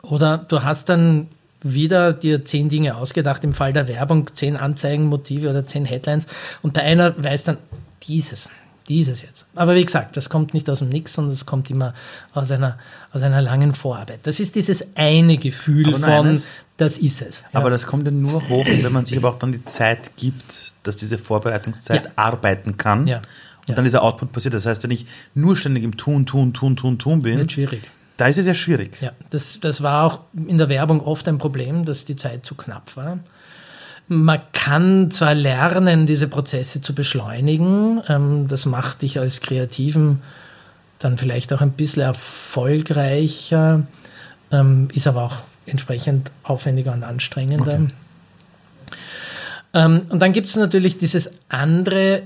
oder du hast dann wieder dir zehn Dinge ausgedacht, im Fall der Werbung zehn Anzeigenmotive oder zehn Headlines und der einer weiß dann dieses, dieses jetzt. Aber wie gesagt, das kommt nicht aus dem Nix, sondern es kommt immer aus einer, aus einer langen Vorarbeit. Das ist dieses eine Gefühl von, eines, das ist es. Ja. Aber das kommt ja nur hoch, wenn man sich aber auch dann die Zeit gibt, dass diese Vorbereitungszeit ja. arbeiten kann. Ja. Und dann dieser Output passiert. Das heißt, wenn ich nur ständig im Tun, Tun, Tun, Tun, Tun bin, wird schwierig. Da ist es ja schwierig. Ja, das, das war auch in der Werbung oft ein Problem, dass die Zeit zu knapp war. Man kann zwar lernen, diese Prozesse zu beschleunigen, ähm, das macht dich als Kreativen dann vielleicht auch ein bisschen erfolgreicher, ähm, ist aber auch entsprechend aufwendiger und anstrengender. Okay. Ähm, und dann gibt es natürlich dieses andere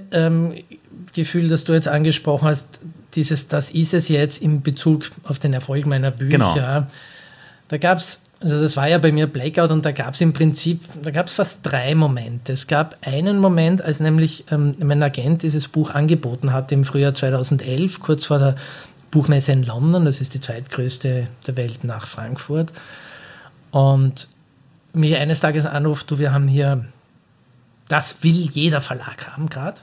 Gefühl, das du jetzt angesprochen hast, dieses Das ist es jetzt in Bezug auf den Erfolg meiner Bücher. Genau. Da gab es, also das war ja bei mir Blackout und da gab es im Prinzip, da gab es fast drei Momente. Es gab einen Moment, als nämlich ähm, mein Agent dieses Buch angeboten hat im Frühjahr 2011, kurz vor der Buchmesse in London, das ist die zweitgrößte der Welt nach Frankfurt. Und mich eines Tages anruft, du, wir haben hier, das will jeder Verlag haben gerade.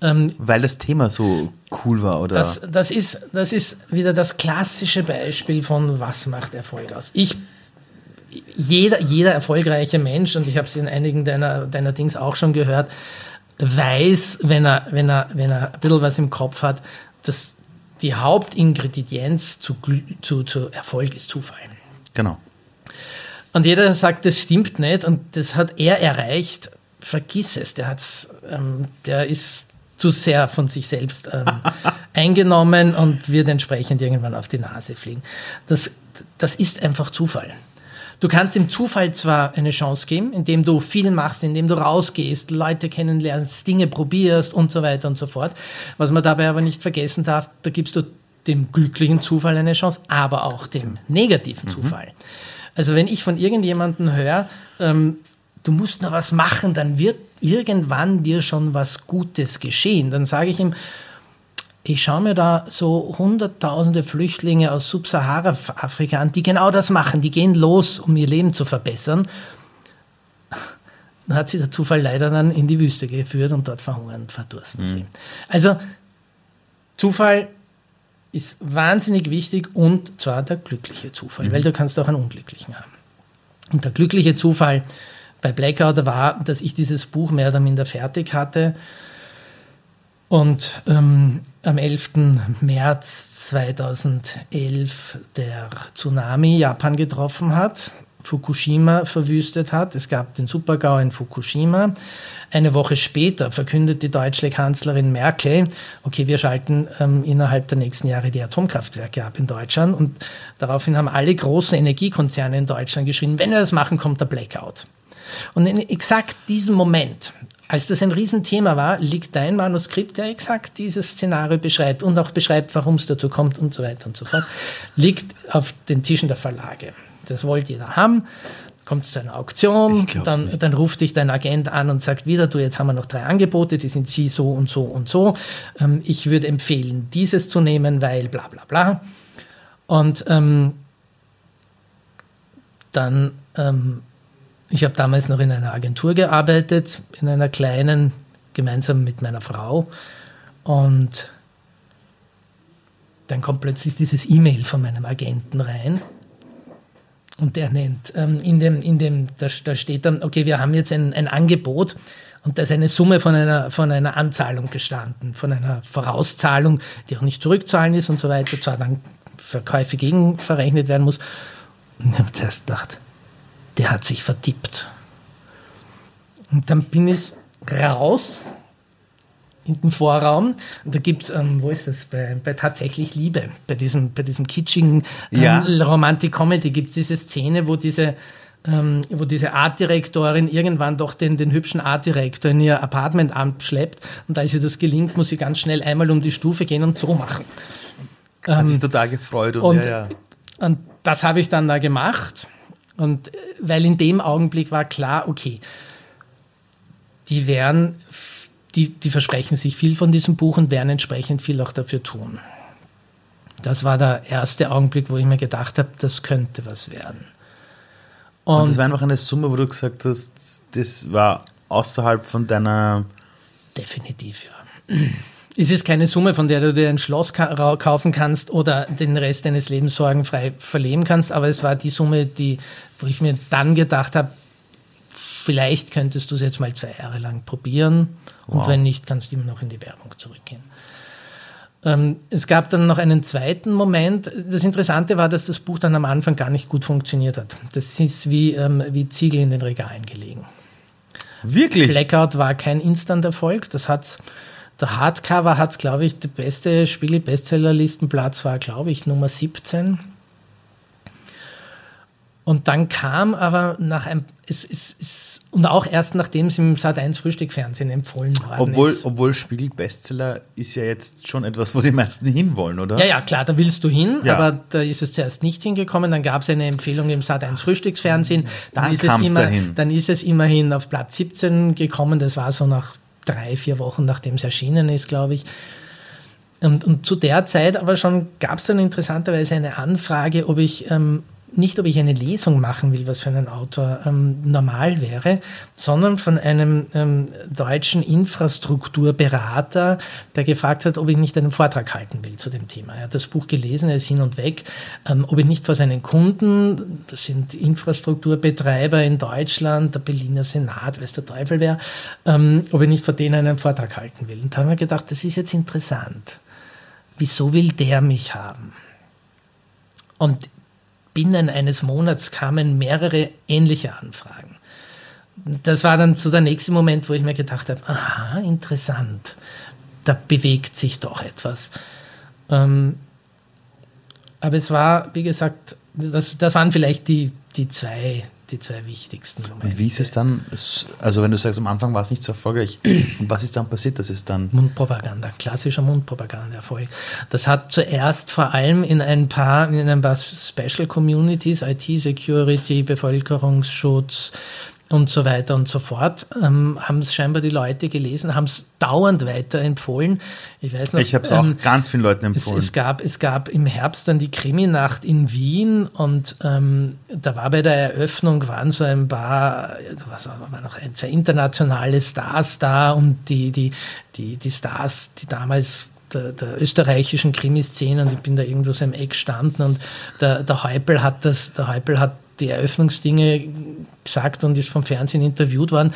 Ähm, Weil das Thema so cool war, oder? Das, das, ist, das ist wieder das klassische Beispiel von, was macht Erfolg aus. Ich, jeder, jeder erfolgreiche Mensch, und ich habe es in einigen deiner, deiner Dings auch schon gehört, weiß, wenn er, wenn, er, wenn er ein bisschen was im Kopf hat, dass die Hauptingredienz zu, zu, zu Erfolg ist Zufall. Genau. Und jeder sagt, das stimmt nicht und das hat er erreicht. Vergiss es, der, hat's, ähm, der ist zu sehr von sich selbst ähm, <laughs> eingenommen und wird entsprechend irgendwann auf die Nase fliegen. Das, das ist einfach Zufall. Du kannst dem Zufall zwar eine Chance geben, indem du viel machst, indem du rausgehst, Leute kennenlernst, Dinge probierst und so weiter und so fort. Was man dabei aber nicht vergessen darf, da gibst du dem glücklichen Zufall eine Chance, aber auch dem negativen mhm. Zufall. Also wenn ich von irgendjemandem höre, ähm, du musst noch was machen, dann wird irgendwann dir schon was Gutes geschehen, dann sage ich ihm, ich schaue mir da so hunderttausende Flüchtlinge aus Subsahara-Afrika an, die genau das machen. Die gehen los, um ihr Leben zu verbessern. Dann hat sie der Zufall leider dann in die Wüste geführt und dort verhungern und verdursten mhm. sie. Also Zufall ist wahnsinnig wichtig und zwar der glückliche Zufall, mhm. weil du kannst auch einen unglücklichen haben. Und der glückliche Zufall bei Blackout war, dass ich dieses Buch mehr oder minder fertig hatte und ähm, am 11. März 2011 der Tsunami Japan getroffen hat, Fukushima verwüstet hat. Es gab den Supergau in Fukushima. Eine Woche später verkündet die deutsche Kanzlerin Merkel, okay, wir schalten ähm, innerhalb der nächsten Jahre die Atomkraftwerke ab in Deutschland. Und daraufhin haben alle großen Energiekonzerne in Deutschland geschrien, wenn wir das machen, kommt der Blackout. Und in exakt diesem Moment als das ein Riesenthema war, liegt dein Manuskript, der exakt dieses Szenario beschreibt und auch beschreibt, warum es dazu kommt und so weiter und so fort, liegt auf den Tischen der Verlage. Das wollte jeder haben. Kommt zu einer Auktion, dann, dann ruft dich dein Agent an und sagt wieder, du, jetzt haben wir noch drei Angebote, die sind sie so und so und so. Ähm, ich würde empfehlen, dieses zu nehmen, weil bla bla bla. Und ähm, dann ähm, ich habe damals noch in einer Agentur gearbeitet, in einer kleinen, gemeinsam mit meiner Frau. Und dann kommt plötzlich dieses E-Mail von meinem Agenten rein. Und der nennt, ähm, in dem, in dem, da, da, steht dann, okay, wir haben jetzt ein, ein Angebot und da ist eine Summe von einer, von einer Anzahlung gestanden, von einer Vorauszahlung, die auch nicht zurückzahlen ist und so weiter, zwar dann Verkäufe gegen verrechnet werden muss. Und ich habe zuerst gedacht, der hat sich vertippt. Und dann bin ich raus in den Vorraum. Und da gibt es, ähm, wo ist das? Bei, bei, Tatsächlich Liebe, bei diesem, bei diesem kitschigen ähm, ja. Romantik-Comedy gibt es diese Szene, wo diese, ähm, wo diese Artdirektorin irgendwann doch den, den hübschen Artdirektor in ihr Apartment abschleppt. Und als ihr das gelingt, muss sie ganz schnell einmal um die Stufe gehen und so machen. Hat sich ähm, total gefreut. Und, und, ja, ja. und das habe ich dann da gemacht. Und äh, weil in dem Augenblick war klar, okay, die werden, die, die versprechen sich viel von diesem Buch und werden entsprechend viel auch dafür tun. Das war der erste Augenblick, wo ich mir gedacht habe, das könnte was werden. Und, und das war einfach eine Summe, wo du gesagt hast, das war außerhalb von deiner. Definitiv, ja. Es ist keine Summe, von der du dir ein Schloss kaufen kannst oder den Rest deines Lebens sorgenfrei verleben kannst, aber es war die Summe, die, wo ich mir dann gedacht habe, vielleicht könntest du es jetzt mal zwei Jahre lang probieren und wow. wenn nicht, kannst du immer noch in die Werbung zurückgehen. Ähm, es gab dann noch einen zweiten Moment. Das Interessante war, dass das Buch dann am Anfang gar nicht gut funktioniert hat. Das ist wie, ähm, wie Ziegel in den Regalen gelegen. Wirklich? Blackout war kein Instant-Erfolg. Das hat der Hardcover hat es, glaube ich, der beste Spiegel-Bestsellerlistenplatz war, glaube ich, Nummer 17. Und dann kam aber nach einem, es, es, es, und auch erst nachdem es im Sat1 Frühstückfernsehen empfohlen worden obwohl, ist. Obwohl Spiegel Bestseller ist ja jetzt schon etwas, wo die meisten hinwollen, oder? Ja, ja, klar, da willst du hin, ja. aber da ist es zuerst nicht hingekommen. Dann gab es eine Empfehlung im Sat1 Frühstücksfernsehen. Dann, dann ist es immer, dahin. dann ist es immerhin auf Platz 17 gekommen. Das war so nach drei, vier Wochen nachdem es erschienen ist, glaube ich. Und, und, zu der Zeit aber schon gab es dann interessanterweise eine Anfrage, ob ich ähm, nicht, ob ich eine Lesung machen will, was für einen Autor ähm, normal wäre, sondern von einem ähm, deutschen Infrastrukturberater, der gefragt hat, ob ich nicht einen Vortrag halten will zu dem Thema. Er hat das Buch gelesen, er ist hin und weg, ähm, ob ich nicht vor seinen Kunden, das sind Infrastrukturbetreiber in Deutschland, der Berliner Senat, weiß der Teufel wer, ähm, ob ich nicht vor denen einen Vortrag halten will. Und da haben wir gedacht, das ist jetzt interessant. Wieso will der mich haben? Und binnen eines Monats kamen mehrere ähnliche Anfragen. Das war dann so der nächste Moment, wo ich mir gedacht habe, aha, interessant, da bewegt sich doch etwas. Ähm, aber es war, wie gesagt, das, das waren vielleicht die, die zwei die zwei wichtigsten Momente. Und wie ist es dann, also wenn du sagst, am Anfang war es nicht so erfolgreich, und was ist dann passiert, dass es dann... Mundpropaganda, klassischer Mundpropaganda-Erfolg. Das hat zuerst vor allem in ein paar, in ein paar Special Communities, IT-Security, Bevölkerungsschutz, und so weiter und so fort, ähm, haben es scheinbar die Leute gelesen, haben es dauernd weiterempfohlen. Ich weiß noch. Ich habe es ähm, auch ganz vielen Leuten empfohlen. Es, es, gab, es gab im Herbst dann die Krimi-Nacht in Wien und ähm, da war bei der Eröffnung waren so ein paar, was war noch ein, zwei internationale Stars da und die, die, die, die Stars, die damals der, der, österreichischen Krimiszene und ich bin da irgendwo so im Eck gestanden und der, der Heupel hat das, der Heupel hat die Eröffnungsdinge gesagt und ist vom Fernsehen interviewt worden.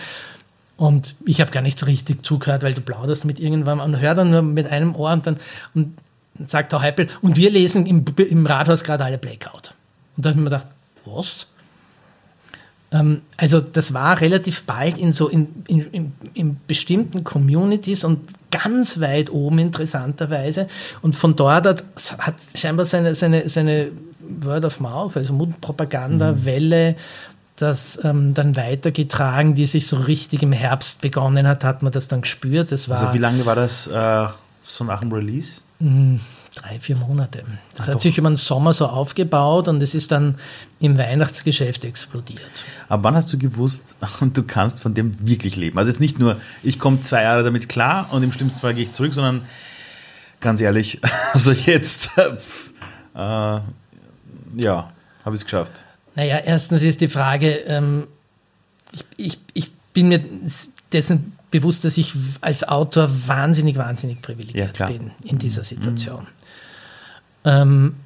Und ich habe gar nicht so richtig zugehört, weil du plauderst mit irgendwann und hör dann nur mit einem Ohr und dann und sagt der Heipel, und wir lesen im, im Rathaus gerade alle Blackout. Und da habe ich mir gedacht, was? Ähm, also das war relativ bald in so in, in, in, in, bestimmten Communities und ganz weit oben interessanterweise. Und von dort hat, hat scheinbar seine, seine, seine Word of Mouth, also Mundpropaganda, mhm. Welle, das ähm, dann weitergetragen, die sich so richtig im Herbst begonnen hat, hat man das dann gespürt. Das war, also wie lange war das äh, so nach dem Release? Mh, drei, vier Monate. Das Ach hat doch. sich über den Sommer so aufgebaut und es ist dann im Weihnachtsgeschäft explodiert. Aber wann hast du gewusst, <laughs> du kannst von dem wirklich leben? Also jetzt nicht nur, ich komme zwei Jahre damit klar und im schlimmsten Fall gehe ich zurück, sondern ganz ehrlich, <laughs> also jetzt <laughs> äh, ja, habe ich es geschafft. Naja, erstens ist die Frage, ähm, ich, ich, ich bin mir dessen bewusst, dass ich als Autor wahnsinnig, wahnsinnig privilegiert ja, bin in dieser mhm. Situation. Mhm. Ähm,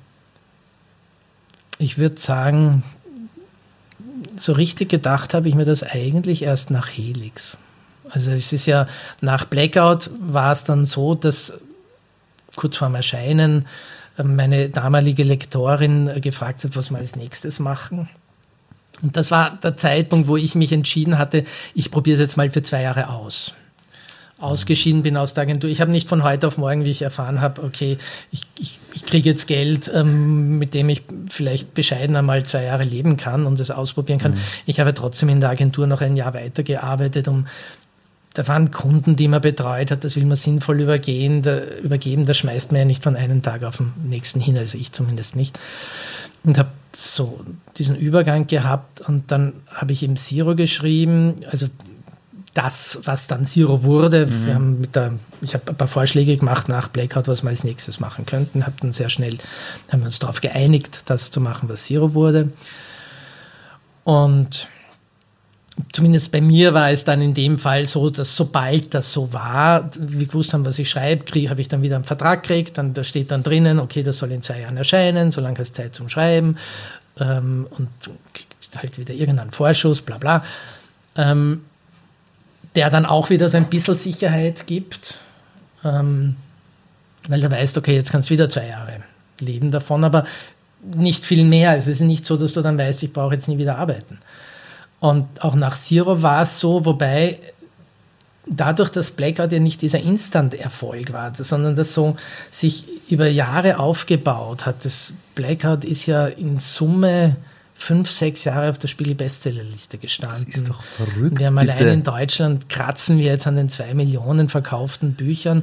ich würde sagen, so richtig gedacht habe ich mir das eigentlich erst nach Helix. Also es ist ja nach Blackout war es dann so, dass kurz vorm Erscheinen meine damalige Lektorin gefragt hat, was wir als nächstes machen. Und das war der Zeitpunkt, wo ich mich entschieden hatte, ich probiere es jetzt mal für zwei Jahre aus. Ausgeschieden bin aus der Agentur. Ich habe nicht von heute auf morgen, wie ich erfahren habe, okay, ich, ich, ich kriege jetzt Geld, ähm, mit dem ich vielleicht bescheiden einmal zwei Jahre leben kann und es ausprobieren kann. Mhm. Ich habe trotzdem in der Agentur noch ein Jahr weitergearbeitet, um da waren Kunden, die man betreut hat, das will man sinnvoll übergehen, da, übergeben, das schmeißt man ja nicht von einem Tag auf den nächsten hin, also ich zumindest nicht. Und habe so diesen Übergang gehabt und dann habe ich im Zero geschrieben, also das, was dann Zero wurde. Mhm. Wir haben mit der, ich habe ein paar Vorschläge gemacht nach Blackout, was wir als nächstes machen könnten. Habe dann sehr schnell, haben wir uns darauf geeinigt, das zu machen, was Zero wurde. Und zumindest bei mir war es dann in dem Fall so, dass sobald das so war, wir gewusst haben, was ich schreibe, habe ich dann wieder einen Vertrag gekriegt, dann da steht dann drinnen, okay, das soll in zwei Jahren erscheinen, solange hast Zeit zum Schreiben ähm, und halt wieder irgendeinen Vorschuss, bla bla, ähm, der dann auch wieder so ein bisschen Sicherheit gibt, ähm, weil du weißt, okay, jetzt kannst du wieder zwei Jahre leben davon, aber nicht viel mehr. Es ist nicht so, dass du dann weißt, ich brauche jetzt nie wieder arbeiten. Und auch nach Zero war es so, wobei dadurch, dass Blackout ja nicht dieser Instant-Erfolg war, sondern das so sich über Jahre aufgebaut hat. Das Blackout ist ja in Summe fünf, sechs Jahre auf der Spiegel-Bestsellerliste gestanden. Das ist doch verrückt. Wir haben bitte. allein in Deutschland kratzen wir jetzt an den zwei Millionen verkauften Büchern.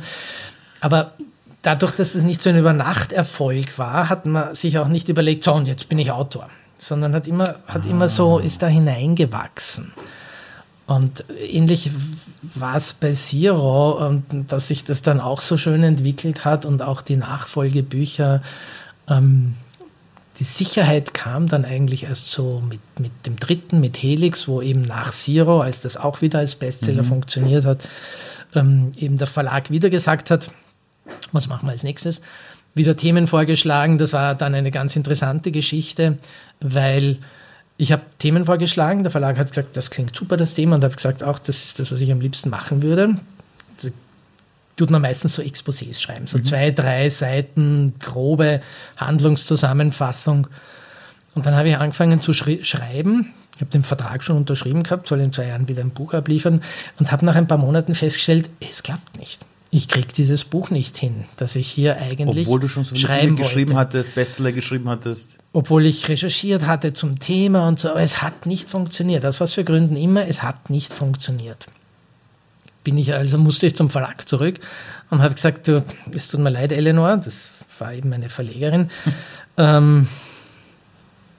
Aber dadurch, dass das nicht so ein Übernachterfolg war, hat man sich auch nicht überlegt, so und jetzt bin ich Autor sondern hat immer, hat ah. immer so, ist da hineingewachsen. Und ähnlich war es bei Zero, und dass sich das dann auch so schön entwickelt hat und auch die Nachfolgebücher. Ähm, die Sicherheit kam dann eigentlich erst so mit, mit dem dritten, mit Helix, wo eben nach Zero, als das auch wieder als Bestseller mhm. funktioniert hat, ähm, eben der Verlag wieder gesagt hat, was machen wir als nächstes? Wieder Themen vorgeschlagen. Das war dann eine ganz interessante Geschichte, weil ich habe Themen vorgeschlagen. Der Verlag hat gesagt, das klingt super, das Thema. Und habe gesagt, auch das ist das, was ich am liebsten machen würde. Da tut man meistens so Exposés schreiben, so mhm. zwei, drei Seiten, grobe Handlungszusammenfassung. Und dann habe ich angefangen zu schreiben. Ich habe den Vertrag schon unterschrieben gehabt, soll in zwei Jahren wieder ein Buch abliefern und habe nach ein paar Monaten festgestellt, es klappt nicht ich kriege dieses Buch nicht hin, dass ich hier eigentlich Obwohl du schon so Bücher geschrieben hattest, Bestseller geschrieben hattest. Obwohl ich recherchiert hatte zum Thema und so, aber es hat nicht funktioniert. Aus was für Gründen immer, es hat nicht funktioniert. Bin ich also, musste ich zum Verlag zurück und habe gesagt, du, es tut mir leid, Eleanor, das war eben meine Verlegerin, <laughs> ähm,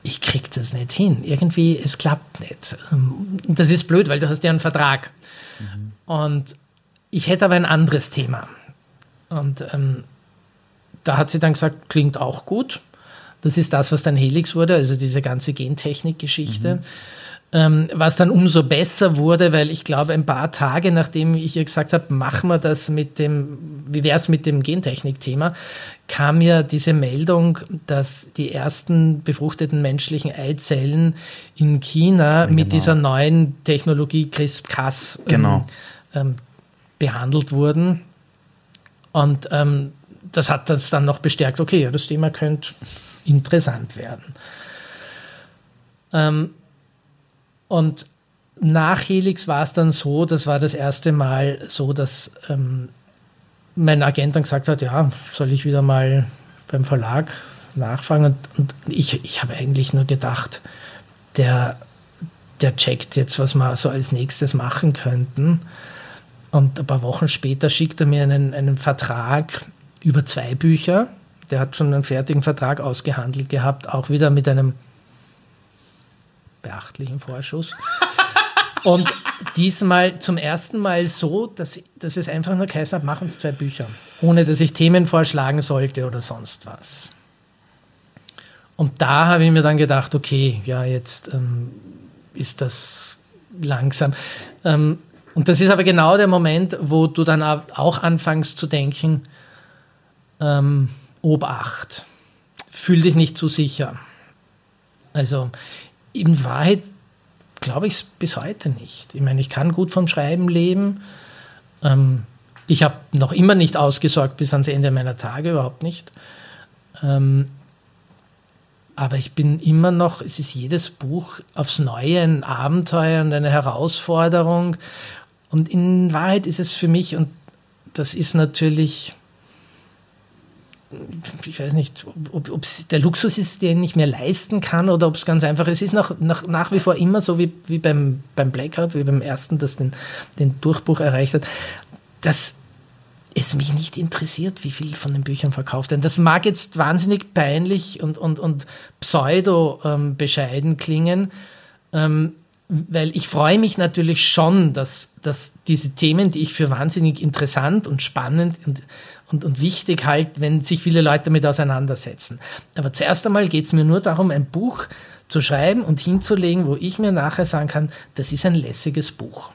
ich krieg das nicht hin. Irgendwie, es klappt nicht. Ähm, das ist blöd, weil du hast ja einen Vertrag. Mhm. Und ich hätte aber ein anderes Thema. Und ähm, da hat sie dann gesagt, klingt auch gut. Das ist das, was dann Helix wurde, also diese ganze Gentechnik-Geschichte. Mhm. Ähm, was dann umso besser wurde, weil ich glaube, ein paar Tage nachdem ich ihr gesagt habe, machen wir das mit dem, wie wäre es mit dem Gentechnik-Thema, kam ja diese Meldung, dass die ersten befruchteten menschlichen Eizellen in China genau. mit dieser neuen Technologie CRISPR-Cas ähm, genau. ähm, behandelt wurden. Und ähm, das hat das dann noch bestärkt, okay, ja, das Thema könnte interessant werden. Ähm, und nach Helix war es dann so, das war das erste Mal so, dass ähm, mein Agent dann gesagt hat, ja, soll ich wieder mal beim Verlag nachfragen? Und, und ich, ich habe eigentlich nur gedacht, der, der checkt jetzt, was wir so als nächstes machen könnten. Und ein paar Wochen später schickt er mir einen, einen Vertrag über zwei Bücher. Der hat schon einen fertigen Vertrag ausgehandelt gehabt, auch wieder mit einem beachtlichen Vorschuss. <laughs> Und diesmal zum ersten Mal so, dass, dass es einfach nur geheißen hat, machen es zwei Bücher, ohne dass ich Themen vorschlagen sollte oder sonst was. Und da habe ich mir dann gedacht, okay, ja, jetzt ähm, ist das langsam. Ähm, und das ist aber genau der Moment, wo du dann auch anfängst zu denken, ähm, Obacht, fühl dich nicht zu sicher. Also in Wahrheit glaube ich es bis heute nicht. Ich meine, ich kann gut vom Schreiben leben. Ähm, ich habe noch immer nicht ausgesorgt bis ans Ende meiner Tage, überhaupt nicht. Ähm, aber ich bin immer noch, es ist jedes Buch aufs Neue ein Abenteuer und eine Herausforderung. Und in Wahrheit ist es für mich, und das ist natürlich, ich weiß nicht, ob, ob der Luxus ist, den ich mir leisten kann oder ob es ganz einfach ist. Es ist nach, nach, nach wie vor immer so wie, wie beim, beim Blackout, wie beim ersten, das den, den Durchbruch erreicht hat, dass es mich nicht interessiert, wie viel von den Büchern verkauft werden. Das mag jetzt wahnsinnig peinlich und, und, und pseudo ähm, bescheiden klingen. Ähm, weil ich freue mich natürlich schon, dass, dass diese Themen, die ich für wahnsinnig interessant und spannend und, und, und wichtig halte, wenn sich viele Leute damit auseinandersetzen. Aber zuerst einmal geht es mir nur darum, ein Buch zu schreiben und hinzulegen, wo ich mir nachher sagen kann, das ist ein lässiges Buch.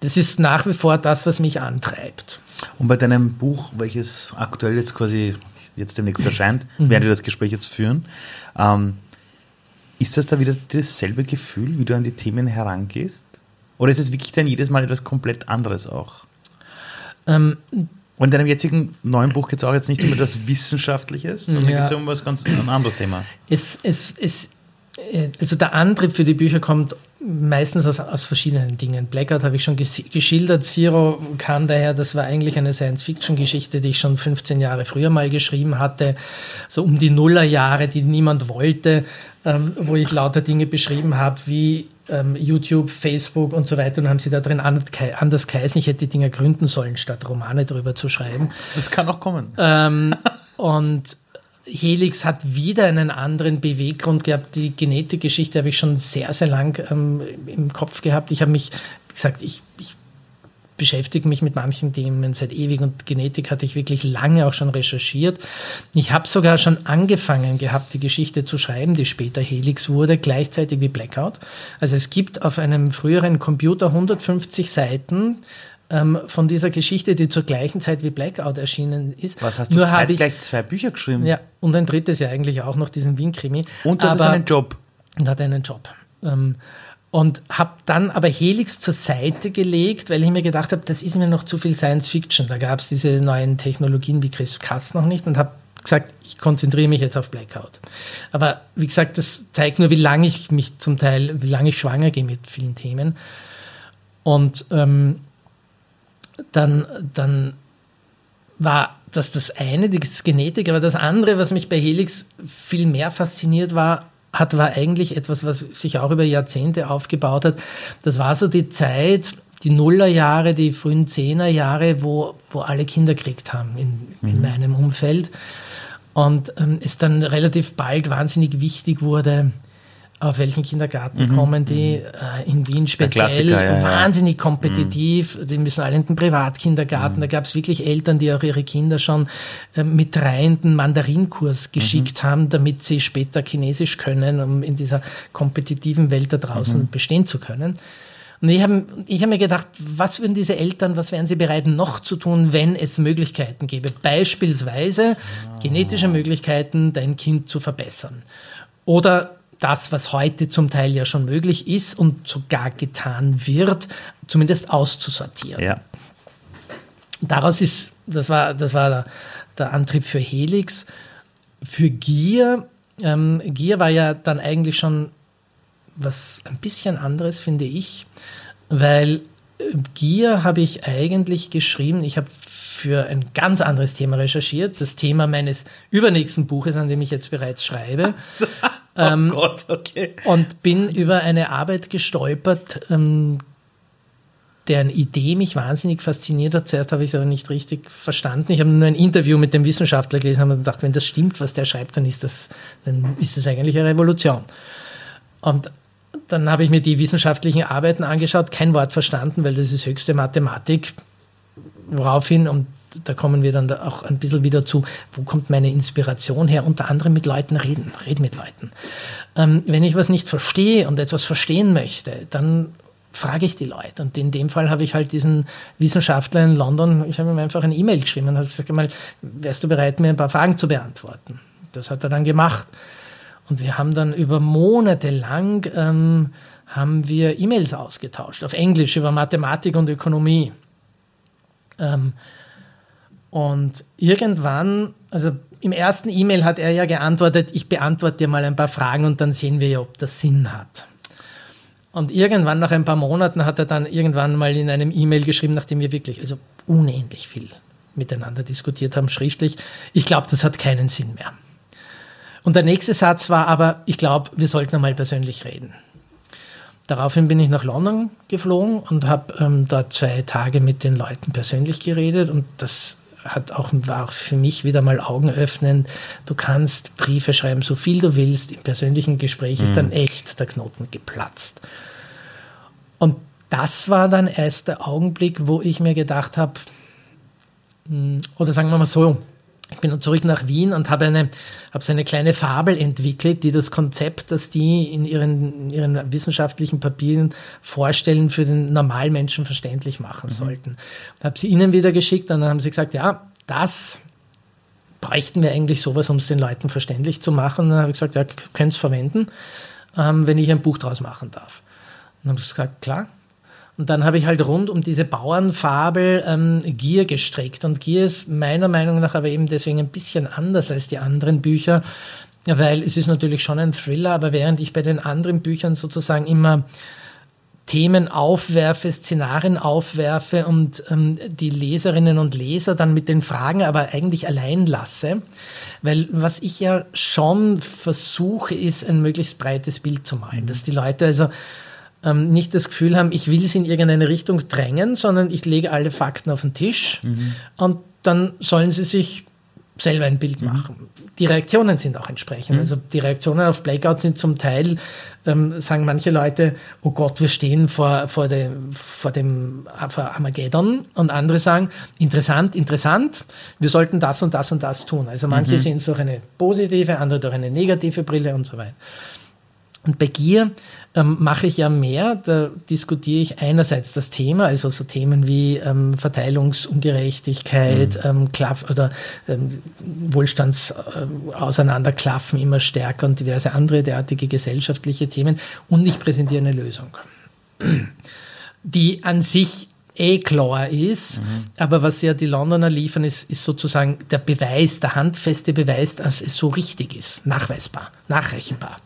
Das ist nach wie vor das, was mich antreibt. Und bei deinem Buch, welches aktuell jetzt quasi jetzt demnächst erscheint, mhm. werden wir das Gespräch jetzt führen, ähm, ist das da wieder dasselbe Gefühl, wie du an die Themen herangehst? Oder ist es wirklich dann jedes Mal etwas komplett anderes auch? Ähm, und in deinem jetzigen neuen Buch geht es auch jetzt nicht um etwas Wissenschaftliches, sondern ja. geht es um was ganz ein anderes Thema. Es, es, es, äh, also der Antrieb für die Bücher kommt meistens aus, aus verschiedenen Dingen. Blackout habe ich schon geschildert. Zero kam daher, das war eigentlich eine Science-Fiction-Geschichte, die ich schon 15 Jahre früher mal geschrieben hatte, so um die Nullerjahre, die niemand wollte ähm, wo ich lauter Dinge beschrieben habe, wie ähm, YouTube, Facebook und so weiter. Und haben sie da drin anders geheißen. Ich hätte die Dinge gründen sollen, statt Romane darüber zu schreiben. Das kann auch kommen. Ähm, und Helix hat wieder einen anderen Beweggrund gehabt. Die Genetikgeschichte habe ich schon sehr, sehr lang ähm, im Kopf gehabt. Ich habe mich, wie gesagt, ich, ich beschäftige mich mit manchen Themen seit ewig und Genetik hatte ich wirklich lange auch schon recherchiert. Ich habe sogar schon angefangen gehabt, die Geschichte zu schreiben, die später Helix wurde, gleichzeitig wie Blackout. Also es gibt auf einem früheren Computer 150 Seiten ähm, von dieser Geschichte, die zur gleichen Zeit wie Blackout erschienen ist. Was hast du Nur zeitgleich zwei Bücher geschrieben? Ja, und ein drittes ja eigentlich auch noch, diesen Wien-Krimi. Und du hattest einen Job. Und hatte einen Job. Ähm, und habe dann aber Helix zur Seite gelegt, weil ich mir gedacht habe, das ist mir noch zu viel Science Fiction. Da gab es diese neuen Technologien wie CRISPR-Cas noch nicht und habe gesagt, ich konzentriere mich jetzt auf Blackout. Aber wie gesagt, das zeigt nur, wie lange ich mich zum Teil, wie lange ich schwanger gehe mit vielen Themen. Und ähm, dann, dann war das das eine, die Genetik, aber das andere, was mich bei Helix viel mehr fasziniert war, hat, war eigentlich etwas, was sich auch über Jahrzehnte aufgebaut hat. Das war so die Zeit, die Nullerjahre, die frühen Zehnerjahre, wo, wo alle Kinder gekriegt haben in, in mhm. meinem Umfeld. Und ähm, es dann relativ bald wahnsinnig wichtig wurde, auf welchen Kindergarten mhm. kommen die mhm. äh, in Wien speziell ja, wahnsinnig kompetitiv. Mhm. Die müssen alle in den Privatkindergarten. Mhm. Da gab es wirklich Eltern, die auch ihre Kinder schon äh, mit reihenden Mandarinkurs mhm. geschickt haben, damit sie später Chinesisch können, um in dieser kompetitiven Welt da draußen mhm. bestehen zu können. Und ich habe ich hab mir gedacht, was würden diese Eltern, was wären sie bereit noch zu tun, wenn es Möglichkeiten gäbe? Beispielsweise ah. genetische Möglichkeiten, dein Kind zu verbessern. Oder das, was heute zum Teil ja schon möglich ist und sogar getan wird, zumindest auszusortieren. Ja. Daraus ist, das war, das war der, der Antrieb für Helix. Für Gier, ähm, Gier war ja dann eigentlich schon was ein bisschen anderes, finde ich, weil äh, Gier habe ich eigentlich geschrieben. Ich habe für ein ganz anderes Thema recherchiert, das Thema meines übernächsten Buches, an dem ich jetzt bereits schreibe. <laughs> oh ähm, Gott, okay. Und bin über eine Arbeit gestolpert, ähm, deren Idee mich wahnsinnig fasziniert hat. Zuerst habe ich es aber nicht richtig verstanden. Ich habe nur ein Interview mit dem Wissenschaftler gelesen und gedacht, wenn das stimmt, was der schreibt, dann ist das, dann ist das eigentlich eine Revolution. Und dann habe ich mir die wissenschaftlichen Arbeiten angeschaut, kein Wort verstanden, weil das ist höchste Mathematik. Woraufhin, und da kommen wir dann auch ein bisschen wieder zu, wo kommt meine Inspiration her? Unter anderem mit Leuten reden, reden mit Leuten. Ähm, wenn ich was nicht verstehe und etwas verstehen möchte, dann frage ich die Leute. Und in dem Fall habe ich halt diesen Wissenschaftler in London, ich habe ihm einfach eine E-Mail geschrieben und habe gesagt, mal, wärst du bereit, mir ein paar Fragen zu beantworten? Das hat er dann gemacht. Und wir haben dann über Monate lang ähm, haben wir E-Mails ausgetauscht, auf Englisch über Mathematik und Ökonomie. Ähm, und irgendwann, also im ersten E-Mail hat er ja geantwortet, ich beantworte dir mal ein paar Fragen und dann sehen wir ja, ob das Sinn hat. Und irgendwann nach ein paar Monaten hat er dann irgendwann mal in einem E-Mail geschrieben, nachdem wir wirklich also unendlich viel miteinander diskutiert haben, schriftlich, ich glaube, das hat keinen Sinn mehr. Und der nächste Satz war aber, ich glaube, wir sollten einmal persönlich reden. Daraufhin bin ich nach London geflogen und habe ähm, dort zwei Tage mit den Leuten persönlich geredet und das hat auch, war auch für mich wieder mal Augen öffnen. Du kannst Briefe schreiben, so viel du willst. Im persönlichen Gespräch mhm. ist dann echt der Knoten geplatzt. Und das war dann erst der Augenblick, wo ich mir gedacht habe, hm, oder sagen wir mal so, ich bin zurück nach Wien und habe eine, habe so eine kleine Fabel entwickelt, die das Konzept, das die in ihren, in ihren wissenschaftlichen Papieren vorstellen, für den Normalmenschen verständlich machen mhm. sollten. Und habe sie ihnen wieder geschickt und dann haben sie gesagt, ja, das bräuchten wir eigentlich sowas, um es den Leuten verständlich zu machen. Und dann habe ich gesagt, ja, könnt es verwenden, ähm, wenn ich ein Buch draus machen darf. Und dann haben sie gesagt, klar, und dann habe ich halt rund um diese Bauernfabel ähm, Gier gestrickt. Und Gier ist meiner Meinung nach aber eben deswegen ein bisschen anders als die anderen Bücher, weil es ist natürlich schon ein Thriller, aber während ich bei den anderen Büchern sozusagen immer Themen aufwerfe, Szenarien aufwerfe und ähm, die Leserinnen und Leser dann mit den Fragen aber eigentlich allein lasse. Weil was ich ja schon versuche, ist ein möglichst breites Bild zu malen, dass die Leute also ähm, nicht das Gefühl haben, ich will sie in irgendeine Richtung drängen, sondern ich lege alle Fakten auf den Tisch mhm. und dann sollen sie sich selber ein Bild mhm. machen. Die Reaktionen sind auch entsprechend. Mhm. Also die Reaktionen auf Blackout sind zum Teil, ähm, sagen manche Leute, oh Gott, wir stehen vor, vor, dem, vor dem vor Armageddon und andere sagen, interessant, interessant, wir sollten das und das und das tun. Also manche mhm. sehen es durch eine positive, andere durch eine negative Brille und so weiter. Und bei Gier ähm, mache ich ja mehr, da diskutiere ich einerseits das Thema, also so Themen wie ähm, Verteilungsungerechtigkeit, mhm. ähm, Klaff oder ähm, Wohlstandsauseinanderklaffen immer stärker und diverse andere derartige gesellschaftliche Themen und ich präsentiere eine Lösung, die an sich eh klar ist, mhm. aber was ja die Londoner liefern, ist, ist sozusagen der Beweis, der handfeste Beweis, dass es so richtig ist, nachweisbar, nachrechenbar.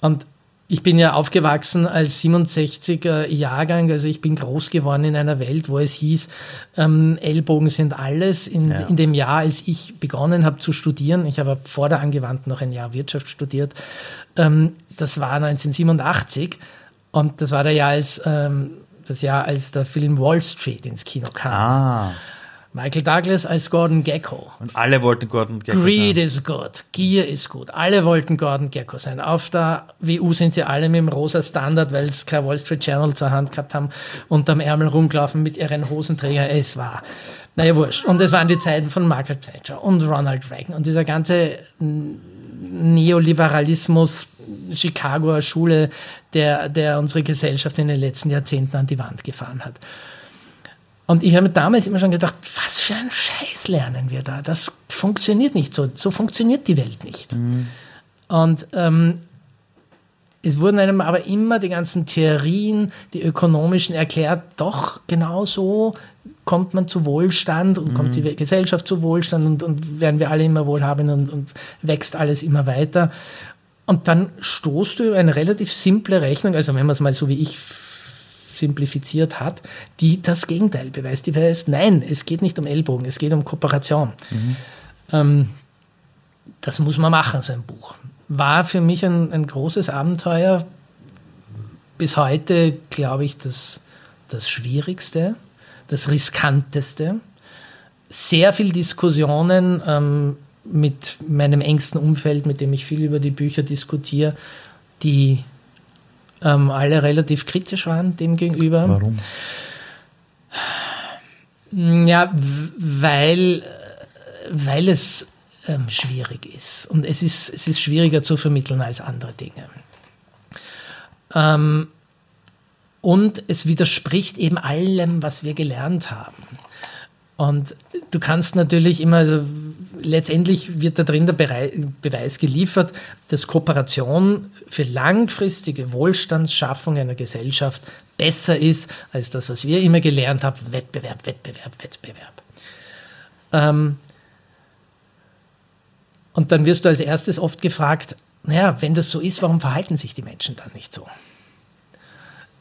Und ich bin ja aufgewachsen als 67er Jahrgang, also ich bin groß geworden in einer Welt, wo es hieß, ähm, Ellbogen sind alles. In, ja. in dem Jahr, als ich begonnen habe zu studieren, ich habe vor der Angewandten noch ein Jahr Wirtschaft studiert, ähm, das war 1987 und das war der Jahr, als, ähm, das Jahr, als der Film Wall Street ins Kino kam. Ah. Michael Douglas als Gordon Gecko. Und alle wollten Gordon Gecko Greed sein. ist gut, Gier ist gut. Alle wollten Gordon Gecko sein. Auf der WU sind sie alle mit dem rosa Standard, weil sie kein Wall Street Journal zur Hand gehabt haben, unterm Ärmel rumgelaufen mit ihren Hosenträgern. Es war, naja, wurscht. Und es waren die Zeiten von Margaret Thatcher und Ronald Reagan und dieser ganze Neoliberalismus, Chicagoer Schule, der, der unsere Gesellschaft in den letzten Jahrzehnten an die Wand gefahren hat. Und ich habe mir damals immer schon gedacht, was für ein Scheiß lernen wir da? Das funktioniert nicht so. So funktioniert die Welt nicht. Mhm. Und ähm, es wurden einem aber immer die ganzen Theorien, die ökonomischen erklärt, doch genau so kommt man zu Wohlstand und mhm. kommt die Gesellschaft zu Wohlstand und, und werden wir alle immer wohlhabend und, und wächst alles immer weiter. Und dann stoßt du über eine relativ simple Rechnung, also wenn man es mal so wie ich simplifiziert hat, die das Gegenteil beweist. Die beweist, nein, es geht nicht um Ellbogen, es geht um Kooperation. Mhm. Ähm, das muss man machen, so ein Buch. War für mich ein, ein großes Abenteuer. Bis heute, glaube ich, das, das Schwierigste, das Riskanteste. Sehr viel Diskussionen ähm, mit meinem engsten Umfeld, mit dem ich viel über die Bücher diskutiere, die ähm, alle relativ kritisch waren dem gegenüber. Warum? Ja, weil, weil es ähm, schwierig ist. Und es ist, es ist schwieriger zu vermitteln als andere Dinge. Ähm, und es widerspricht eben allem, was wir gelernt haben. Und du kannst natürlich immer, also letztendlich wird da drin der Beweis geliefert, dass Kooperation für langfristige Wohlstandsschaffung einer Gesellschaft besser ist als das, was wir immer gelernt haben, Wettbewerb, Wettbewerb, Wettbewerb. Ähm und dann wirst du als erstes oft gefragt, naja, wenn das so ist, warum verhalten sich die Menschen dann nicht so?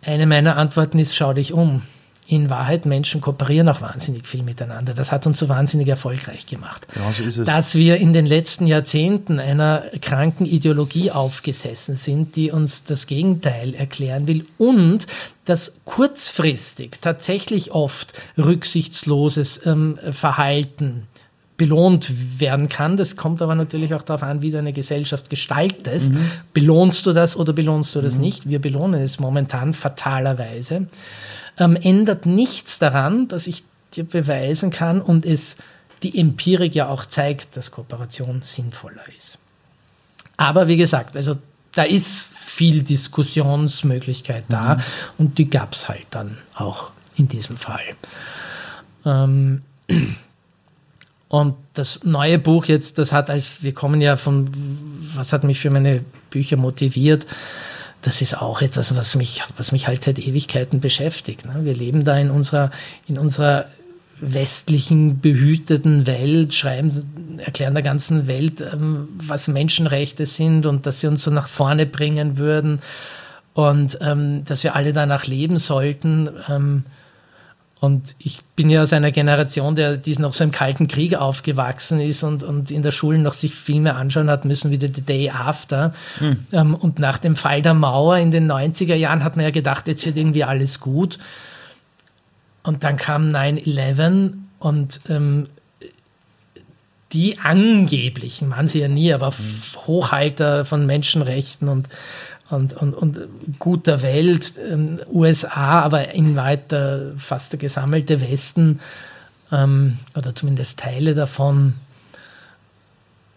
Eine meiner Antworten ist, schau dich um in Wahrheit Menschen kooperieren auch wahnsinnig viel miteinander. Das hat uns so wahnsinnig erfolgreich gemacht. Genau so ist es. Dass wir in den letzten Jahrzehnten einer kranken Ideologie aufgesessen sind, die uns das Gegenteil erklären will und dass kurzfristig tatsächlich oft rücksichtsloses ähm, Verhalten belohnt werden kann. Das kommt aber natürlich auch darauf an, wie du eine Gesellschaft gestaltest. Mhm. Belohnst du das oder belohnst du das mhm. nicht? Wir belohnen es momentan fatalerweise ähm, ändert nichts daran, dass ich dir beweisen kann und es die Empirik ja auch zeigt, dass Kooperation sinnvoller ist. Aber wie gesagt, also da ist viel Diskussionsmöglichkeit da mhm. und die gab es halt dann auch in diesem Fall. Ähm, und das neue Buch jetzt, das hat als, wir kommen ja von, was hat mich für meine Bücher motiviert, das ist auch etwas, was mich, was mich halt seit Ewigkeiten beschäftigt. Ne? Wir leben da in unserer, in unserer westlichen, behüteten Welt, schreiben, erklären der ganzen Welt, ähm, was Menschenrechte sind und dass sie uns so nach vorne bringen würden und ähm, dass wir alle danach leben sollten. Ähm, und ich bin ja aus einer Generation, der dies noch so im Kalten Krieg aufgewachsen ist und, und in der Schule noch sich Filme anschauen hat müssen wie The Day After. Hm. Ähm, und nach dem Fall der Mauer in den 90er Jahren hat man ja gedacht, jetzt wird irgendwie alles gut. Und dann kam 9-11 und ähm, die angeblichen, man sie ja nie, aber hm. Hochhalter von Menschenrechten und und, und, und guter Welt, ähm, USA, aber in weiter fast der gesammelte Westen ähm, oder zumindest Teile davon